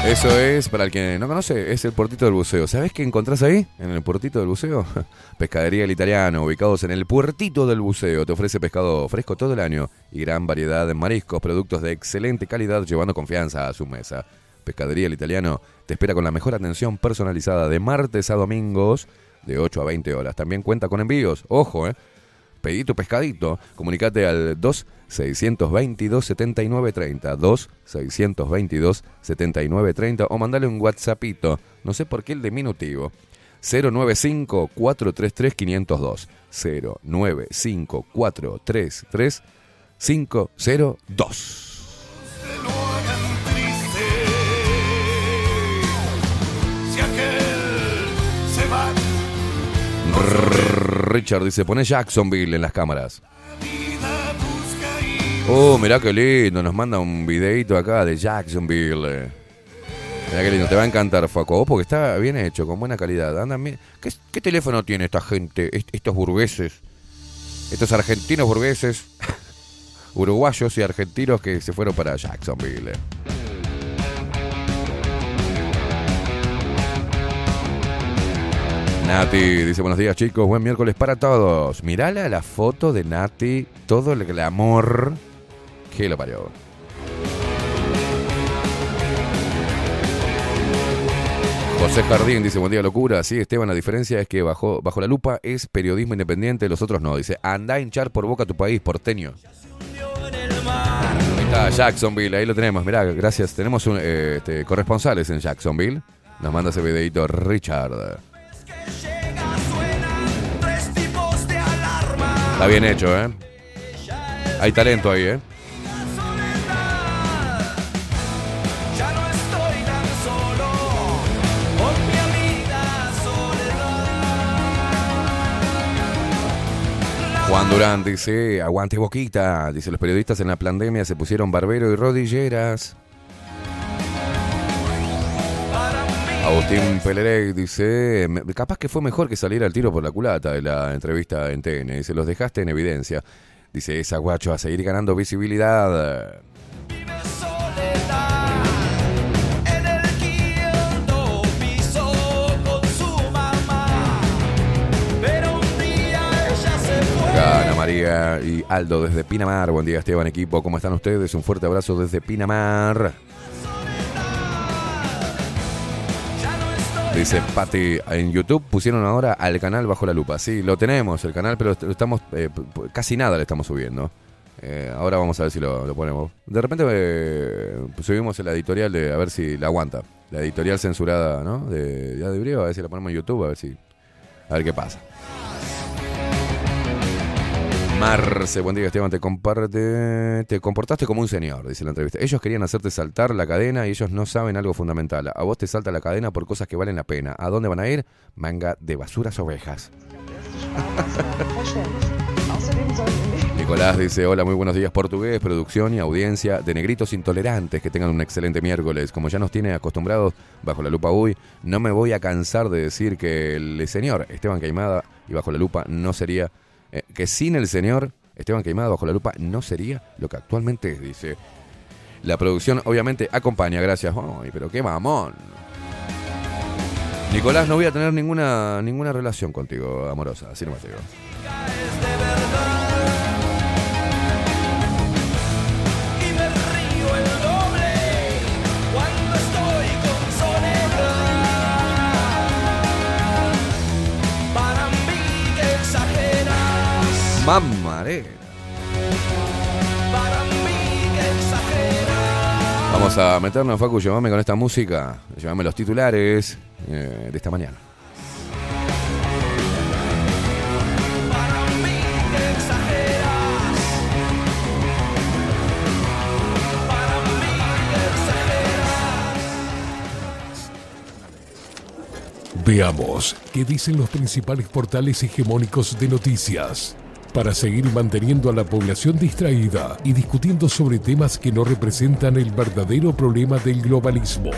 Eso es, para el que no conoce, es el Portito del Buceo. ¿Sabés qué encontrás ahí? En el Portito del Buceo. Pescadería El Italiano, ubicados en el Puertito del Buceo. Te ofrece pescado fresco todo el año y gran variedad de mariscos, productos de excelente calidad, llevando confianza a su mesa. Pescadería El Italiano te espera con la mejor atención personalizada de martes a domingos de 8 a 20 horas. También cuenta con envíos. Ojo, ¿eh? Pedí tu pescadito. Comunicate al 2-622-7930. 2-622-7930 o mandale un WhatsAppito. No sé por qué el diminutivo. 095-433-502. 095-433-502. Si aquel se va, Richard dice, pone Jacksonville en las cámaras. Oh, mirá qué lindo, nos manda un videito acá de Jacksonville. Mirá qué lindo, te va a encantar, Faco, porque está bien hecho, con buena calidad. Bien. ¿Qué, qué teléfono tiene esta gente, est- estos burgueses? Estos argentinos burgueses, uruguayos y argentinos que se fueron para Jacksonville. Nati dice buenos días chicos, buen miércoles para todos. Mirala la foto de Nati, todo el glamour que lo parió. José Jardín dice buen día locura. Sí, Esteban, la diferencia es que bajo, bajo la lupa es periodismo independiente, los otros no. Dice, anda a hinchar por boca tu país, porteño. Ahí está Jacksonville, ahí lo tenemos. Mirá, gracias. Tenemos un, eh, este, corresponsales en Jacksonville. Nos manda ese videito Richard. Está bien hecho, ¿eh? Hay talento ahí, ¿eh? Juan Durán dice, aguante boquita. Dice, los periodistas en la pandemia se pusieron barbero y rodilleras. Agustín Pelerec dice, capaz que fue mejor que salir al tiro por la culata de la entrevista en TN. Dice, los dejaste en evidencia. Dice, esa guacho a seguir ganando visibilidad. Ana María y Aldo desde Pinamar. Buen día Esteban, equipo. ¿Cómo están ustedes? Un fuerte abrazo desde Pinamar. Dice Patti, en YouTube pusieron ahora al canal Bajo la Lupa. Sí, lo tenemos, el canal, pero est- estamos eh, casi nada le estamos subiendo. Eh, ahora vamos a ver si lo, lo ponemos. De repente eh, subimos la editorial de a ver si la aguanta. La editorial censurada, ¿no? De, de a ver si la ponemos en YouTube, a ver si. A ver qué pasa. Marce, buen día Esteban, te comparte, te comportaste como un señor, dice la entrevista. Ellos querían hacerte saltar la cadena y ellos no saben algo fundamental. A vos te salta la cadena por cosas que valen la pena. ¿A dónde van a ir? Manga de basuras ovejas. Nicolás dice, hola, muy buenos días portugués, producción y audiencia de negritos intolerantes, que tengan un excelente miércoles. Como ya nos tiene acostumbrados bajo la lupa hoy, no me voy a cansar de decir que el señor Esteban Caimada y bajo la lupa no sería, eh, que sin el señor Esteban Caimada bajo la lupa no sería lo que actualmente es, dice. La producción obviamente acompaña, gracias. Ay, pero qué mamón. Nicolás, no voy a tener ninguna, ninguna relación contigo amorosa, así nomás te digo. Mamarera. Vamos a meternos, Facu, llévame con esta música, llévame los titulares eh, de esta mañana. Veamos qué dicen los principales portales hegemónicos de noticias. Para seguir manteniendo a la población distraída y discutiendo sobre temas que no representan el verdadero problema del globalismo.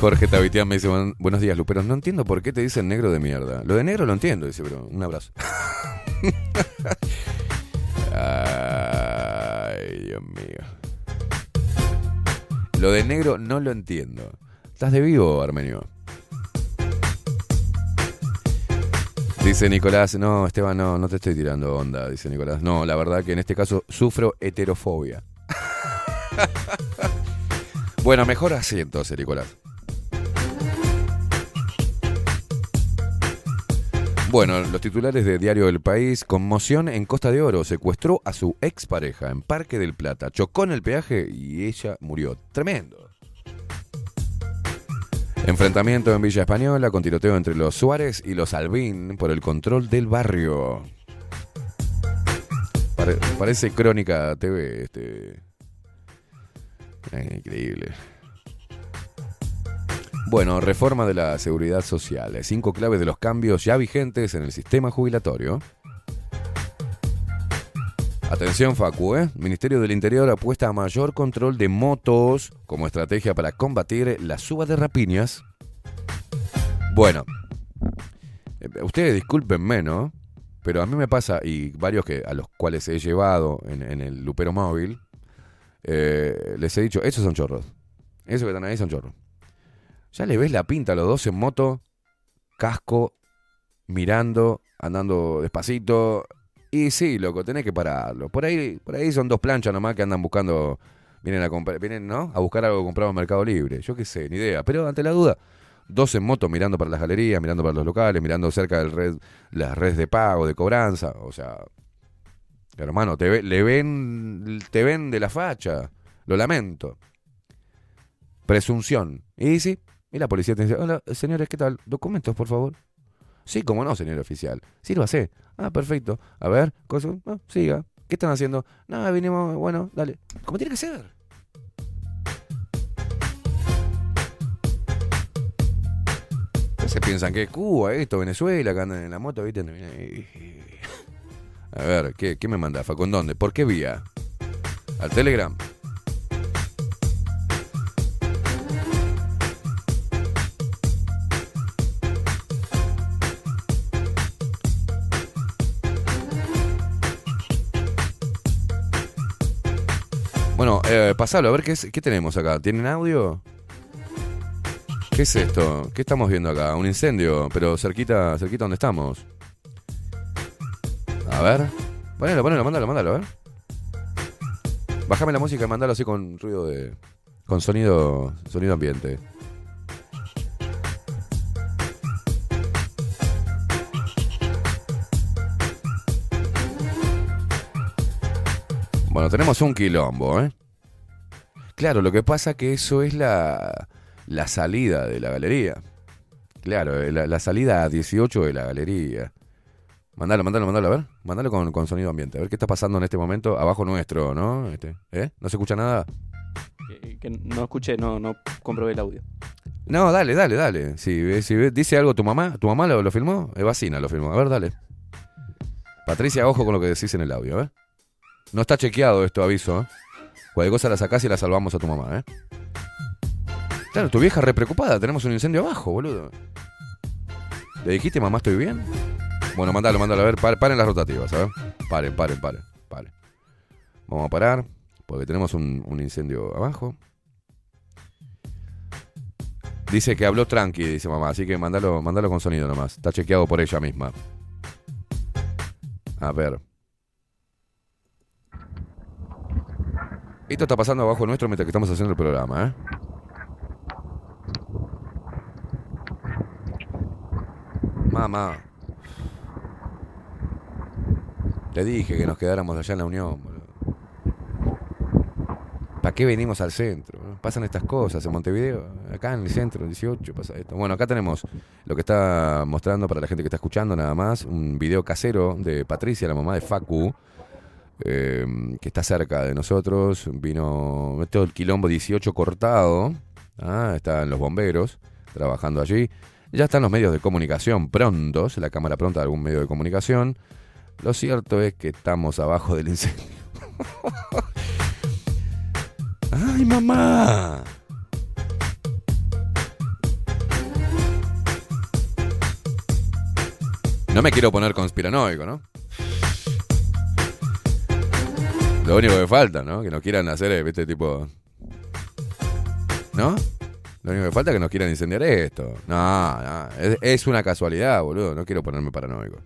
Jorge Tabitián me dice, "Buen- buenos días, Luperos. No entiendo por qué te dicen negro de mierda. Lo de negro lo entiendo, dice, pero un abrazo. Ay, Dios mío. Lo de negro no lo entiendo. ¿Estás de vivo, Armenio? Dice Nicolás, no, Esteban, no, no te estoy tirando onda, dice Nicolás. No, la verdad que en este caso sufro heterofobia. bueno, mejor así entonces, Nicolás. Bueno, los titulares de Diario del País, conmoción en Costa de Oro, secuestró a su expareja en Parque del Plata, chocó en el peaje y ella murió. Tremendo. Enfrentamiento en Villa Española con tiroteo entre los Suárez y los Albín por el control del barrio. Pare- parece crónica TV, este. Increíble. Bueno, reforma de la seguridad social. Cinco claves de los cambios ya vigentes en el sistema jubilatorio. Atención, Facu, ¿eh? Ministerio del Interior apuesta a mayor control de motos como estrategia para combatir la suba de rapiñas. Bueno, eh, ustedes discúlpenme, ¿no? Pero a mí me pasa, y varios que a los cuales he llevado en, el Lupero Móvil, eh, les he dicho, esos son chorros. Esos que están ahí son chorros. Ya le ves la pinta a los dos en moto, casco, mirando, andando despacito. Y sí, loco, tenés que pararlo. Por ahí, por ahí son dos planchas nomás que andan buscando, vienen a comprar, vienen, ¿no? A buscar algo comprado en Mercado Libre. Yo qué sé, ni idea. Pero ante la duda, dos en moto mirando para las galerías, mirando para los locales, mirando cerca del red, las redes de pago, de cobranza. O sea, hermano, te le ven, te ven de la facha. Lo lamento. Presunción. Y sí, y la policía te dice, hola, señores, ¿qué tal? Documentos, por favor. Sí, como no, señor oficial. Sírvase. Ah, perfecto. A ver, cosa, ah, siga. ¿Qué están haciendo? Nada, vinimos, bueno, dale. Como tiene que ser. Se piensan que es Cuba, esto, Venezuela, que andan en la moto, ¿viste? A ver, ¿qué, qué me manda, ¿Con dónde? ¿Por qué vía? Al Telegram. Bueno, eh, pasalo, a ver qué, es- qué tenemos acá. ¿Tienen audio? ¿Qué es esto? ¿Qué estamos viendo acá? Un incendio, pero cerquita, cerquita donde estamos. A ver. Ponelo, ponelo, mándalo, mándalo, a ver. Bájame la música y mandalo así con ruido de. con sonido. sonido ambiente. Bueno, tenemos un quilombo, ¿eh? Claro, lo que pasa que eso es la, la salida de la galería. Claro, eh, la, la salida a 18 de la galería. Mandalo, mandalo, mandalo, a ver. Mandalo con, con sonido ambiente. A ver qué está pasando en este momento abajo nuestro, ¿no? Este, ¿Eh? ¿No se escucha nada? Que, que no escuché, no, no comprobé el audio. No, dale, dale, dale. Si, ve- si dice algo tu mamá, ¿tu mamá lo, lo filmó? Evasina lo filmó. A ver, dale. Patricia, ojo con lo que decís en el audio, ¿eh? No está chequeado esto, aviso, ¿eh? Cualquier cosa la sacás y la salvamos a tu mamá, ¿eh? Claro, tu vieja re preocupada. Tenemos un incendio abajo, boludo. ¿Le dijiste, mamá, estoy bien? Bueno, mandalo, mandalo. A ver, par- paren las rotativas, ver. Paren, paren, paren, paren. Vamos a parar, porque tenemos un, un incendio abajo. Dice que habló tranqui, dice mamá, así que mandalo, mandalo con sonido nomás. Está chequeado por ella misma. A ver. Esto está pasando abajo nuestro mientras que estamos haciendo el programa, ¿eh? Mamá. Le dije que nos quedáramos allá en la Unión. ¿Para qué venimos al centro? Pasan estas cosas en Montevideo, acá en el centro, el 18 pasa esto. Bueno, acá tenemos lo que está mostrando para la gente que está escuchando nada más, un video casero de Patricia, la mamá de Facu, eh, que está cerca de nosotros. Vino todo el quilombo 18 cortado, ah, están los bomberos trabajando allí. Ya están los medios de comunicación prontos, la cámara pronta de algún medio de comunicación. Lo cierto es que estamos abajo del incendio. ¡Ay, mamá! No me quiero poner conspiranoico, ¿no? Lo único que falta, ¿no? Que nos quieran hacer, ¿viste? Tipo. ¿No? Lo único que falta es que nos quieran incendiar esto. No, no. Es, es una casualidad, boludo. No quiero ponerme paranoico.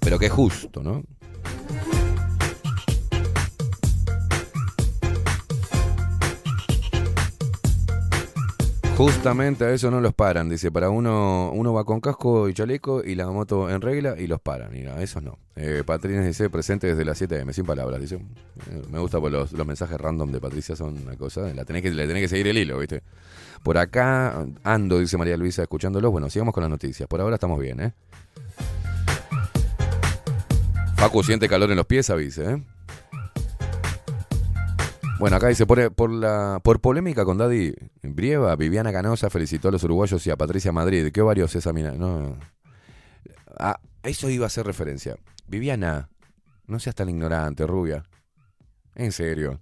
Pero que justo, ¿no? Justamente a eso no los paran, dice, para uno uno va con casco y chaleco y la moto en regla y los paran, y a esos no. Eh, Patricia dice, presente desde las 7 m sin palabras, dice. Eh, me gusta porque los, los mensajes random de Patricia son una cosa, la tenés que, le tenés que seguir el hilo, ¿viste? Por acá ando, dice María Luisa, escuchándolo. Bueno, sigamos con las noticias. Por ahora estamos bien, ¿eh? Facu siente calor en los pies, avise, ¿eh? Bueno, acá dice, por, la, por polémica con Daddy Brieva, Viviana Canosa felicitó a los uruguayos y a Patricia Madrid. ¿Qué varios esa mina? No. Ah, eso iba a ser referencia. Viviana, no seas tan ignorante, rubia. En serio.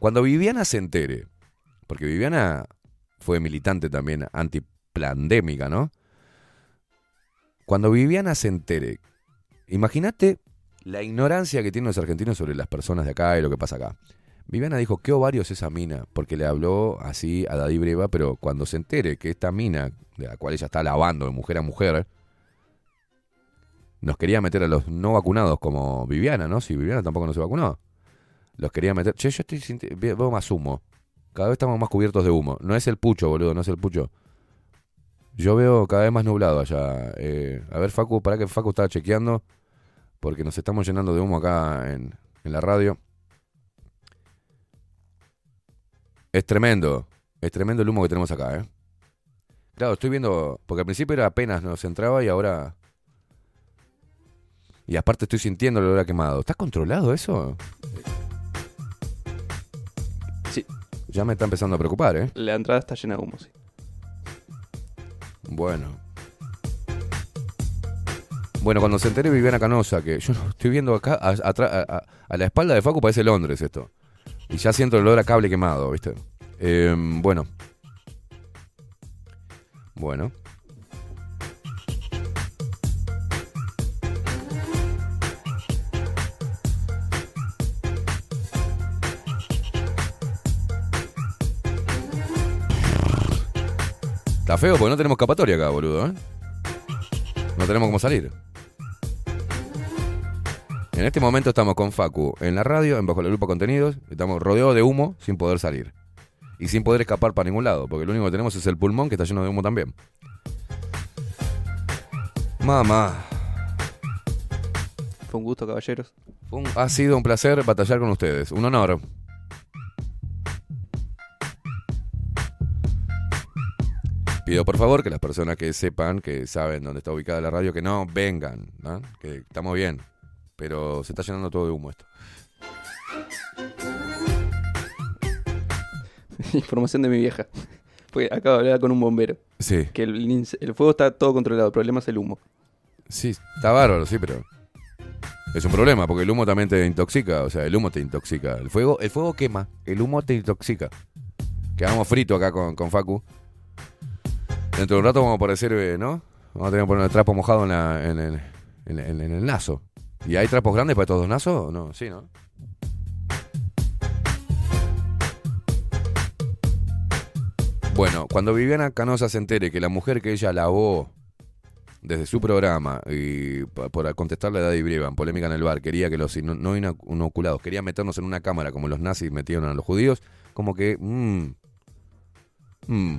Cuando Viviana se entere, porque Viviana fue militante también antiplandémica, ¿no? Cuando Viviana se entere, imagínate la ignorancia que tienen los argentinos sobre las personas de acá y lo que pasa acá. Viviana dijo, ¿qué ovarios esa mina? Porque le habló así a Daddy Breva, pero cuando se entere que esta mina, de la cual ella está lavando de mujer a mujer, nos quería meter a los no vacunados como Viviana, ¿no? Si Viviana tampoco no se vacunó. Los quería meter... Che, yo estoy sinti- veo más humo. Cada vez estamos más cubiertos de humo. No es el pucho, boludo, no es el pucho. Yo veo cada vez más nublado allá. Eh, a ver, Facu, para que Facu estaba chequeando, porque nos estamos llenando de humo acá en la radio. Es tremendo. Es tremendo el humo que tenemos acá, ¿eh? Claro, estoy viendo. Porque al principio era apenas nos entraba y ahora. Y aparte estoy sintiendo el olor a quemado. ¿Está controlado eso? Sí. Ya me está empezando a preocupar, ¿eh? La entrada está llena de humo, sí. Bueno. Bueno, cuando se entere Viviana Canosa, que yo estoy viendo acá, a- a- a la espalda de Facu parece Londres esto. Y ya siento el olor a cable quemado, ¿viste? Eh, bueno. Bueno. Está feo porque no tenemos escapatoria acá, boludo, ¿eh? No tenemos cómo salir. En este momento estamos con Facu en la radio, en Bajo la Lupa Contenidos. Estamos rodeados de humo sin poder salir. Y sin poder escapar para ningún lado, porque lo único que tenemos es el pulmón que está lleno de humo también. Mamá. Fue un gusto, caballeros. Fue un- ha sido un placer batallar con ustedes. Un honor. Pido por favor que las personas que sepan, que saben dónde está ubicada la radio, que no vengan, ¿no? que estamos bien, pero se está llenando todo de humo esto. Información de mi vieja. Porque acabo de hablar con un bombero. Sí. Que el, fuego está todo controlado, el problema es el humo. Sí, está bárbaro, sí, pero es un problema porque el humo también te intoxica, o sea, el humo te intoxica. El fuego, el fuego quema, el humo te intoxica. Quedamos fritos acá con, con Facu. Dentro de un rato vamos a aparecer, eh, ¿no? Vamos a tener que poner el trapo mojado en, la- en el, en, en- en el naso. ¿Y hay trapos grandes para estos dos nazos? No, sí, ¿no? Bueno, cuando Viviana Canosa se entere que la mujer que ella lavó desde su programa y por contestarle a Daddy Brevan, polémica en el bar, quería que los no ino- inoculados, quería meternos en una cámara como los nazis metieron a los judíos, como que... mm, mm.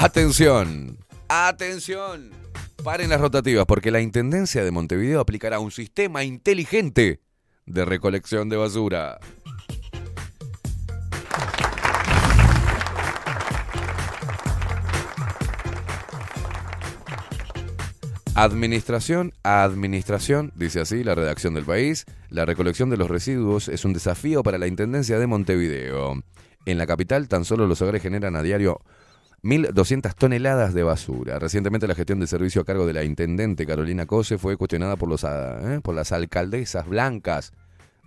Atención, atención. Paren las rotativas porque la Intendencia de Montevideo aplicará un sistema inteligente de recolección de basura. Administración administración, dice así la redacción del país, la recolección de los residuos es un desafío para la Intendencia de Montevideo. En la capital tan solo los hogares generan a diario 1.200 toneladas de basura. Recientemente la gestión del servicio a cargo de la intendente Carolina Cose fue cuestionada por, los, eh, por las alcaldesas blancas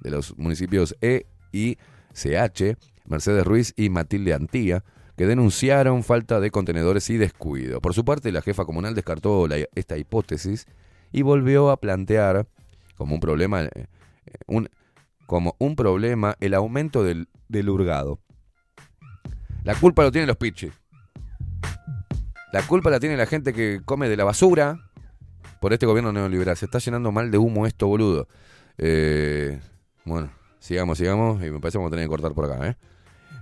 de los municipios E y CH, Mercedes Ruiz y Matilde Antía, que denunciaron falta de contenedores y descuido. Por su parte, la jefa comunal descartó esta hipótesis y volvió a plantear como un problema, eh, como un problema el aumento del, del hurgado. La culpa lo tienen los pichis. La culpa la tiene la gente que come de la basura por este gobierno neoliberal. Se está llenando mal de humo esto, boludo. Eh, bueno, sigamos, sigamos. Y me parece que vamos a tener que cortar por acá, ¿eh?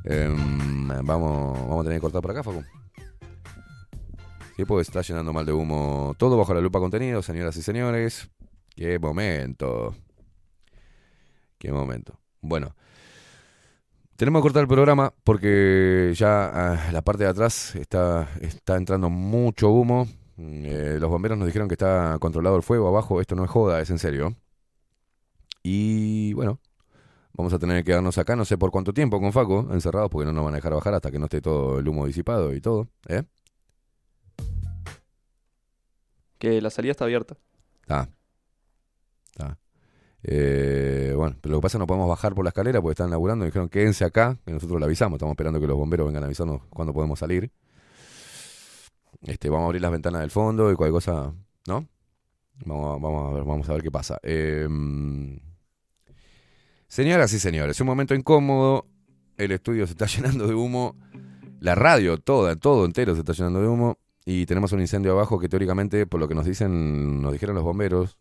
Em, vamos, vamos a tener que cortar por acá, Facu. Sí, porque se está llenando mal de humo. Todo bajo la lupa contenido, señoras y señores. Qué momento. Qué momento. Bueno. Tenemos que cortar el programa porque ya ah, la parte de atrás está, está entrando mucho humo. Mm, eh, los bomberos nos dijeron que está controlado el fuego abajo. Esto no es joda, es en serio. Y bueno, vamos a tener que quedarnos acá, no sé por cuánto tiempo con Faco, encerrados, porque no nos van a dejar bajar hasta que no esté todo el humo disipado y todo. ¿Eh? Que la salida está abierta. Está. Eh, bueno, pero lo que pasa es que no podemos bajar por la escalera porque están laburando y dijeron quédense acá, que nosotros le avisamos, estamos esperando que los bomberos vengan a avisarnos cuándo podemos salir. Este, vamos a abrir las ventanas del fondo y cualquier cosa, ¿no? Vamos, a- ver, vamos a ver qué pasa. Eh, señoras y señores, un momento incómodo. El estudio se está llenando de humo. La radio, toda, todo entero se está llenando de humo. Y tenemos un incendio abajo que teóricamente, por lo que nos dicen, nos dijeron los bomberos,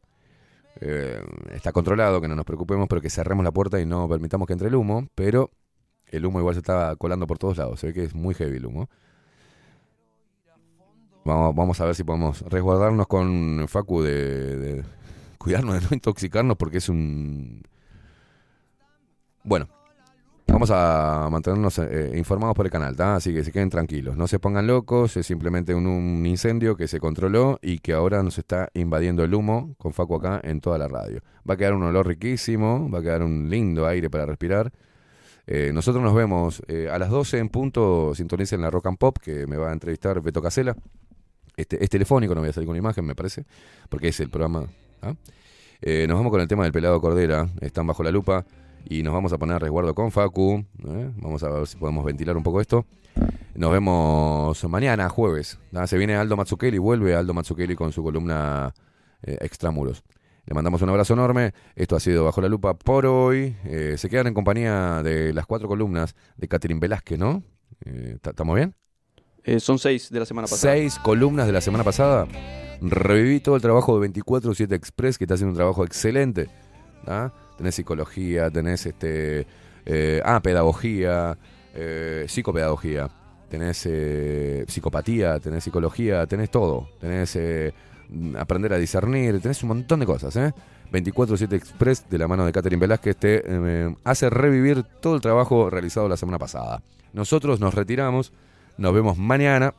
eh, está controlado, que no nos preocupemos, pero que cerremos la puerta y no permitamos que entre el humo. Pero el humo igual se está colando por todos lados. Se ve que es muy heavy el humo. Vamos, vamos a ver si podemos resguardarnos con Facu de, de cuidarnos de no intoxicarnos porque es un... Bueno, vamos a mantenernos eh, informados por el canal, ¿tá? así que se queden tranquilos, no se pongan locos, es simplemente un, incendio que se controló y que ahora nos está invadiendo el humo con Facu acá en toda la radio. Va a quedar un olor riquísimo, va a quedar un lindo aire para respirar. Eh, nosotros nos vemos eh, a las 12 en punto, sintonicen la Rock and Pop, que me va a entrevistar Beto Casela. Este, es telefónico, no voy a salir con imagen, me parece, porque es el programa. ¿ah? Eh, nos vamos con el tema del pelado Cordera, están bajo la lupa, y nos vamos a poner a resguardo con Facu. ¿eh? Vamos a ver si podemos ventilar un poco esto. Nos vemos mañana, jueves. ¿ah? Se viene Aldo Mazzucchelli, vuelve Aldo Mazzucchelli con su columna eh, Extramuros. Le mandamos un abrazo enorme. Esto ha sido Bajo la Lupa por hoy. Eh, se quedan en compañía de las cuatro columnas de Catherine Velázquez, ¿no? Eh, ¿Estamos bien? Son seis de la semana pasada. Seis columnas de la semana pasada. Reviví todo el trabajo de 24-7 Express, que está haciendo un trabajo excelente. ¿ah? Tenés psicología, tenés este. eh, ah, pedagogía, eh, psicopedagogía, tenés eh, psicopatía, tenés psicología, tenés todo. Tenés eh, aprender a discernir, tenés un montón de cosas. ¿eh? 24-7 Express, de la mano de Catherine Velázquez, te eh, hace revivir todo el trabajo realizado la semana pasada. Nosotros nos retiramos, nos vemos mañana.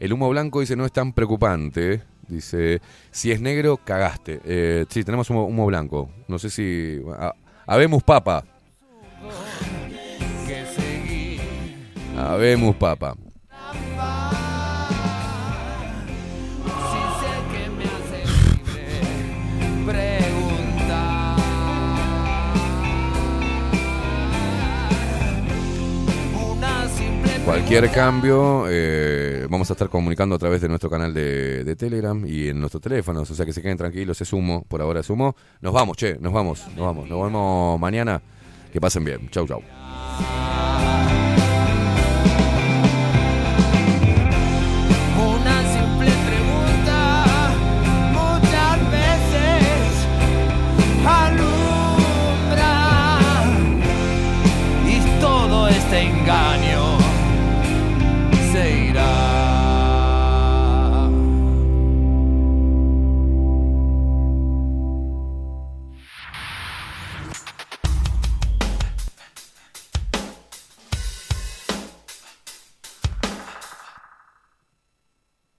El humo blanco dice no es tan preocupante. Dice, si es negro, cagaste. Eh, sí, tenemos humo, humo blanco. No sé si... ah, habemos papa. Habemos papa. Cualquier cambio, eh, vamos a estar comunicando a través de nuestro canal de, Telegram y en nuestros teléfonos, o sea que se queden tranquilos, es humo, por ahora es humo. Nos vamos, che, nos vamos, nos vamos, nos vemos mañana. Que pasen bien, chau, chau.